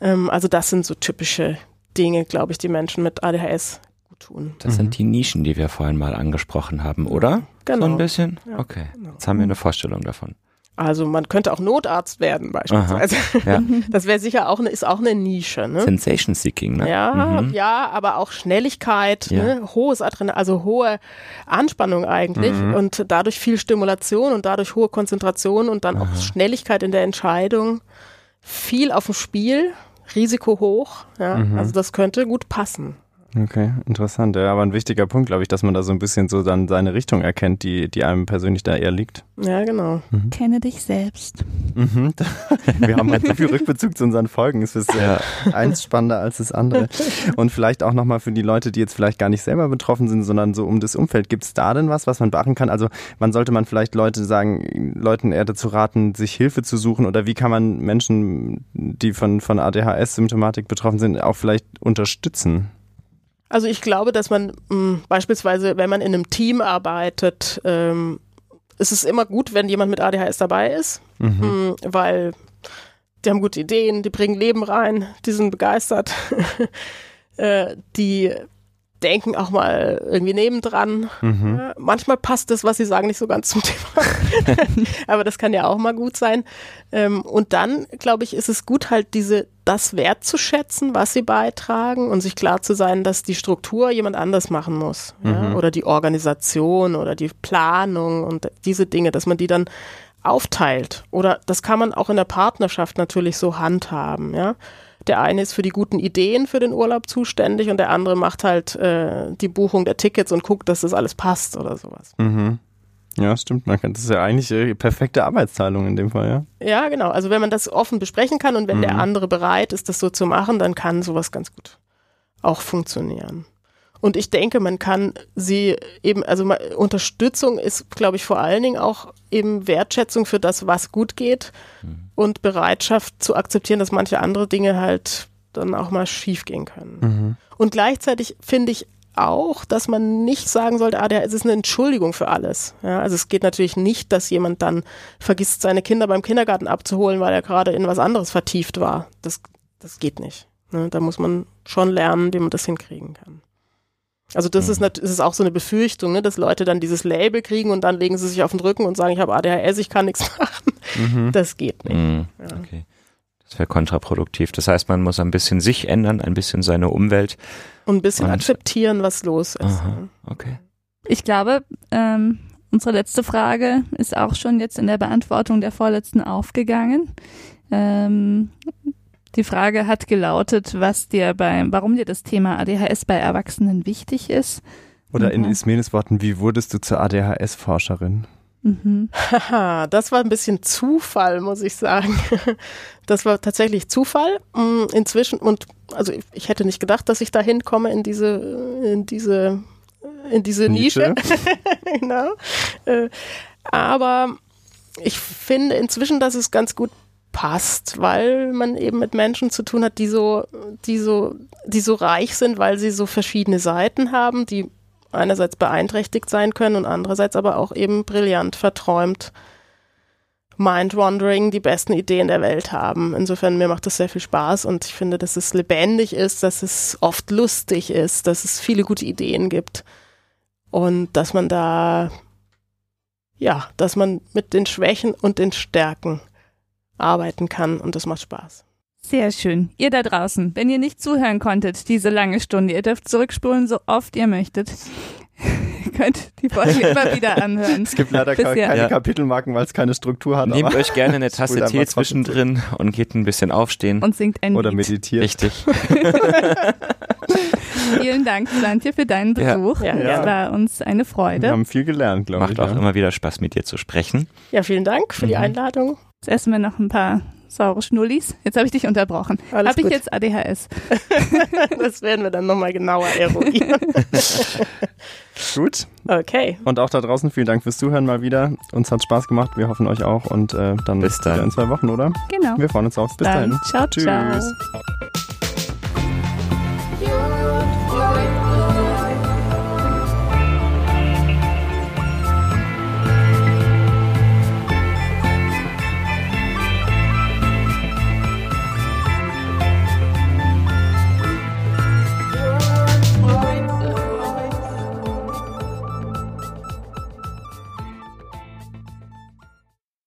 Ähm, also das sind so typische Dinge, glaube ich, die Menschen mit ADHS tun. Das sind die Nischen, die wir vorhin mal angesprochen haben, oder? Genau. So ein bisschen? Ja, okay. genau. Jetzt haben wir eine Vorstellung davon. Also man könnte auch Notarzt werden beispielsweise. Ja. Das wäre sicher auch eine, ist auch eine Nische. Ne? Sensation Seeking, ne? Ja, Mhm. ja, aber auch Schnelligkeit, Ja. ne? hohes Adrenalin, also hohe Anspannung eigentlich Mhm. und dadurch viel Stimulation und dadurch hohe Konzentration und dann auch Aha. Schnelligkeit in der Entscheidung, viel auf dem Spiel, Risiko hoch, ja, Mhm. also das könnte gut passen. Okay, interessant. Ja, aber ein wichtiger Punkt, glaube ich, dass man da so ein bisschen so dann seine Richtung erkennt, die, die einem persönlich da eher liegt. Ja, genau. Kenne dich selbst. Mhm. Wir haben halt so viel Rückbezug zu unseren Folgen. Es ist äh, eins spannender als das andere. Und vielleicht auch nochmal für die Leute, die jetzt vielleicht gar nicht selber betroffen sind, sondern so um das Umfeld. Gibt es da denn was, was man beachten kann? Also wann sollte man vielleicht Leute sagen, Leuten eher dazu raten, sich Hilfe zu suchen? Oder wie kann man Menschen, die von, von ADHS-Symptomatik betroffen sind, auch vielleicht unterstützen? Also ich glaube, dass man mh, beispielsweise, wenn man in einem Team arbeitet, ähm, ist es immer gut, wenn jemand mit ADHS dabei ist, Mhm. mh, weil die haben gute Ideen, die bringen Leben rein, die sind begeistert, äh, die denken auch mal irgendwie nebendran. Mhm. Ja, manchmal passt das, was sie sagen, nicht so ganz zum Thema. Aber das kann ja auch mal gut sein. Ähm, und dann, glaube ich, ist es gut, halt diese, das wertzuschätzen, was sie beitragen und sich klar zu sein, dass die Struktur jemand anders machen muss. Ja? Mhm. Oder die Organisation oder die Planung und diese Dinge, dass man die dann aufteilt. Oder das kann man auch in der Partnerschaft natürlich so handhaben, ja. Der eine ist für die guten Ideen für den Urlaub zuständig und der andere macht halt äh, die Buchung der Tickets und guckt, dass das alles passt oder sowas. Mhm. Ja, stimmt. Man kann, das ist ja eigentlich äh, perfekte Arbeitsteilung in dem Fall, ja. Ja, genau. Also wenn man das offen besprechen kann und wenn der Mhm. andere bereit ist, das so zu machen, dann kann sowas ganz gut auch funktionieren. Und ich denke, man kann sie eben, also Unterstützung ist, glaube ich, vor allen Dingen auch eben Wertschätzung für das, was gut geht und Bereitschaft zu akzeptieren, dass manche andere Dinge halt dann auch mal schief gehen können. Mhm. Und gleichzeitig finde ich auch, dass man nicht sagen sollte, ah, der, es ist eine Entschuldigung für alles. Ja, also es geht natürlich nicht, dass jemand dann vergisst, seine Kinder beim Kindergarten abzuholen, weil er gerade in was anderes vertieft war. Das, das geht nicht. Ne? Da muss man schon lernen, wie man das hinkriegen kann. Also das ist, das ist auch so eine Befürchtung, ne, dass Leute dann dieses Label kriegen und dann legen sie sich auf den Rücken und sagen, ich habe ADHS, ich kann nichts machen. Mhm. Das geht nicht. Mhm. Ja. Okay. Das wäre kontraproduktiv. Das heißt, man muss ein bisschen sich ändern, ein bisschen seine Umwelt. Und ein bisschen Und- akzeptieren, was los ist. Aha. Okay. Ich glaube, ähm, unsere letzte Frage ist auch schon jetzt in der Beantwortung der vorletzten aufgegangen. Ähm, die Frage hat gelautet, was dir beim, warum dir das Thema ADHS bei Erwachsenen wichtig ist. Oder in Mhm. Ismenes Worten, wie wurdest du zur ADHS-Forscherin? Mhm. Haha, das war ein bisschen Zufall, muss ich sagen. Das war tatsächlich Zufall. Mm, Inzwischen, und also ich, hätte nicht gedacht, dass ich da hinkomme in diese, in diese, in diese Nische. genau. Äh, Aber ich finde inzwischen, dass es ganz gut passt, weil man eben mit Menschen zu tun hat, die so, die so, die so reich sind, weil sie so verschiedene Seiten haben, die einerseits beeinträchtigt sein können und andererseits aber auch eben brillant verträumt Mind-Wandering die besten Ideen der Welt haben. Insofern, mir macht das sehr viel Spaß und ich finde, dass es lebendig ist, dass es oft lustig ist, dass es viele gute Ideen gibt und dass man da, ja, dass man mit den Schwächen und den Stärken arbeiten kann und das macht Spaß. Sehr schön. Ihr da draußen, wenn ihr nicht zuhören konntet, diese lange Stunde, ihr dürft zurückspulen, so oft ihr möchtet. ihr könnt die Folge immer wieder anhören. Es gibt leider keine ja. Kapitelmarken, weil es keine Struktur hat. Nehmt euch gerne eine Tasse Tee zwischendrin und geht ein bisschen aufstehen. Und singt ein Oder Lied. meditiert. Richtig. Vielen Dank, Santje, für deinen Besuch. Ja. Ja. Es war uns eine Freude. Wir haben viel gelernt, glaube ich. Macht auch immer wieder Spaß, mit dir zu sprechen. Ja, vielen Dank für mhm. die Einladung. Jetzt essen wir noch ein paar saure Schnullis. Jetzt habe ich dich unterbrochen. Habe ich jetzt ADHS? das werden wir dann nochmal genauer eruieren. gut. Okay. Und auch da draußen vielen Dank fürs Zuhören mal wieder. Uns hat Spaß gemacht. Wir hoffen euch auch. Und äh, dann bis dann. in zwei Wochen, oder? Genau. Wir freuen uns auf. Bis dann. dahin. Ciao, Tschüss. ciao.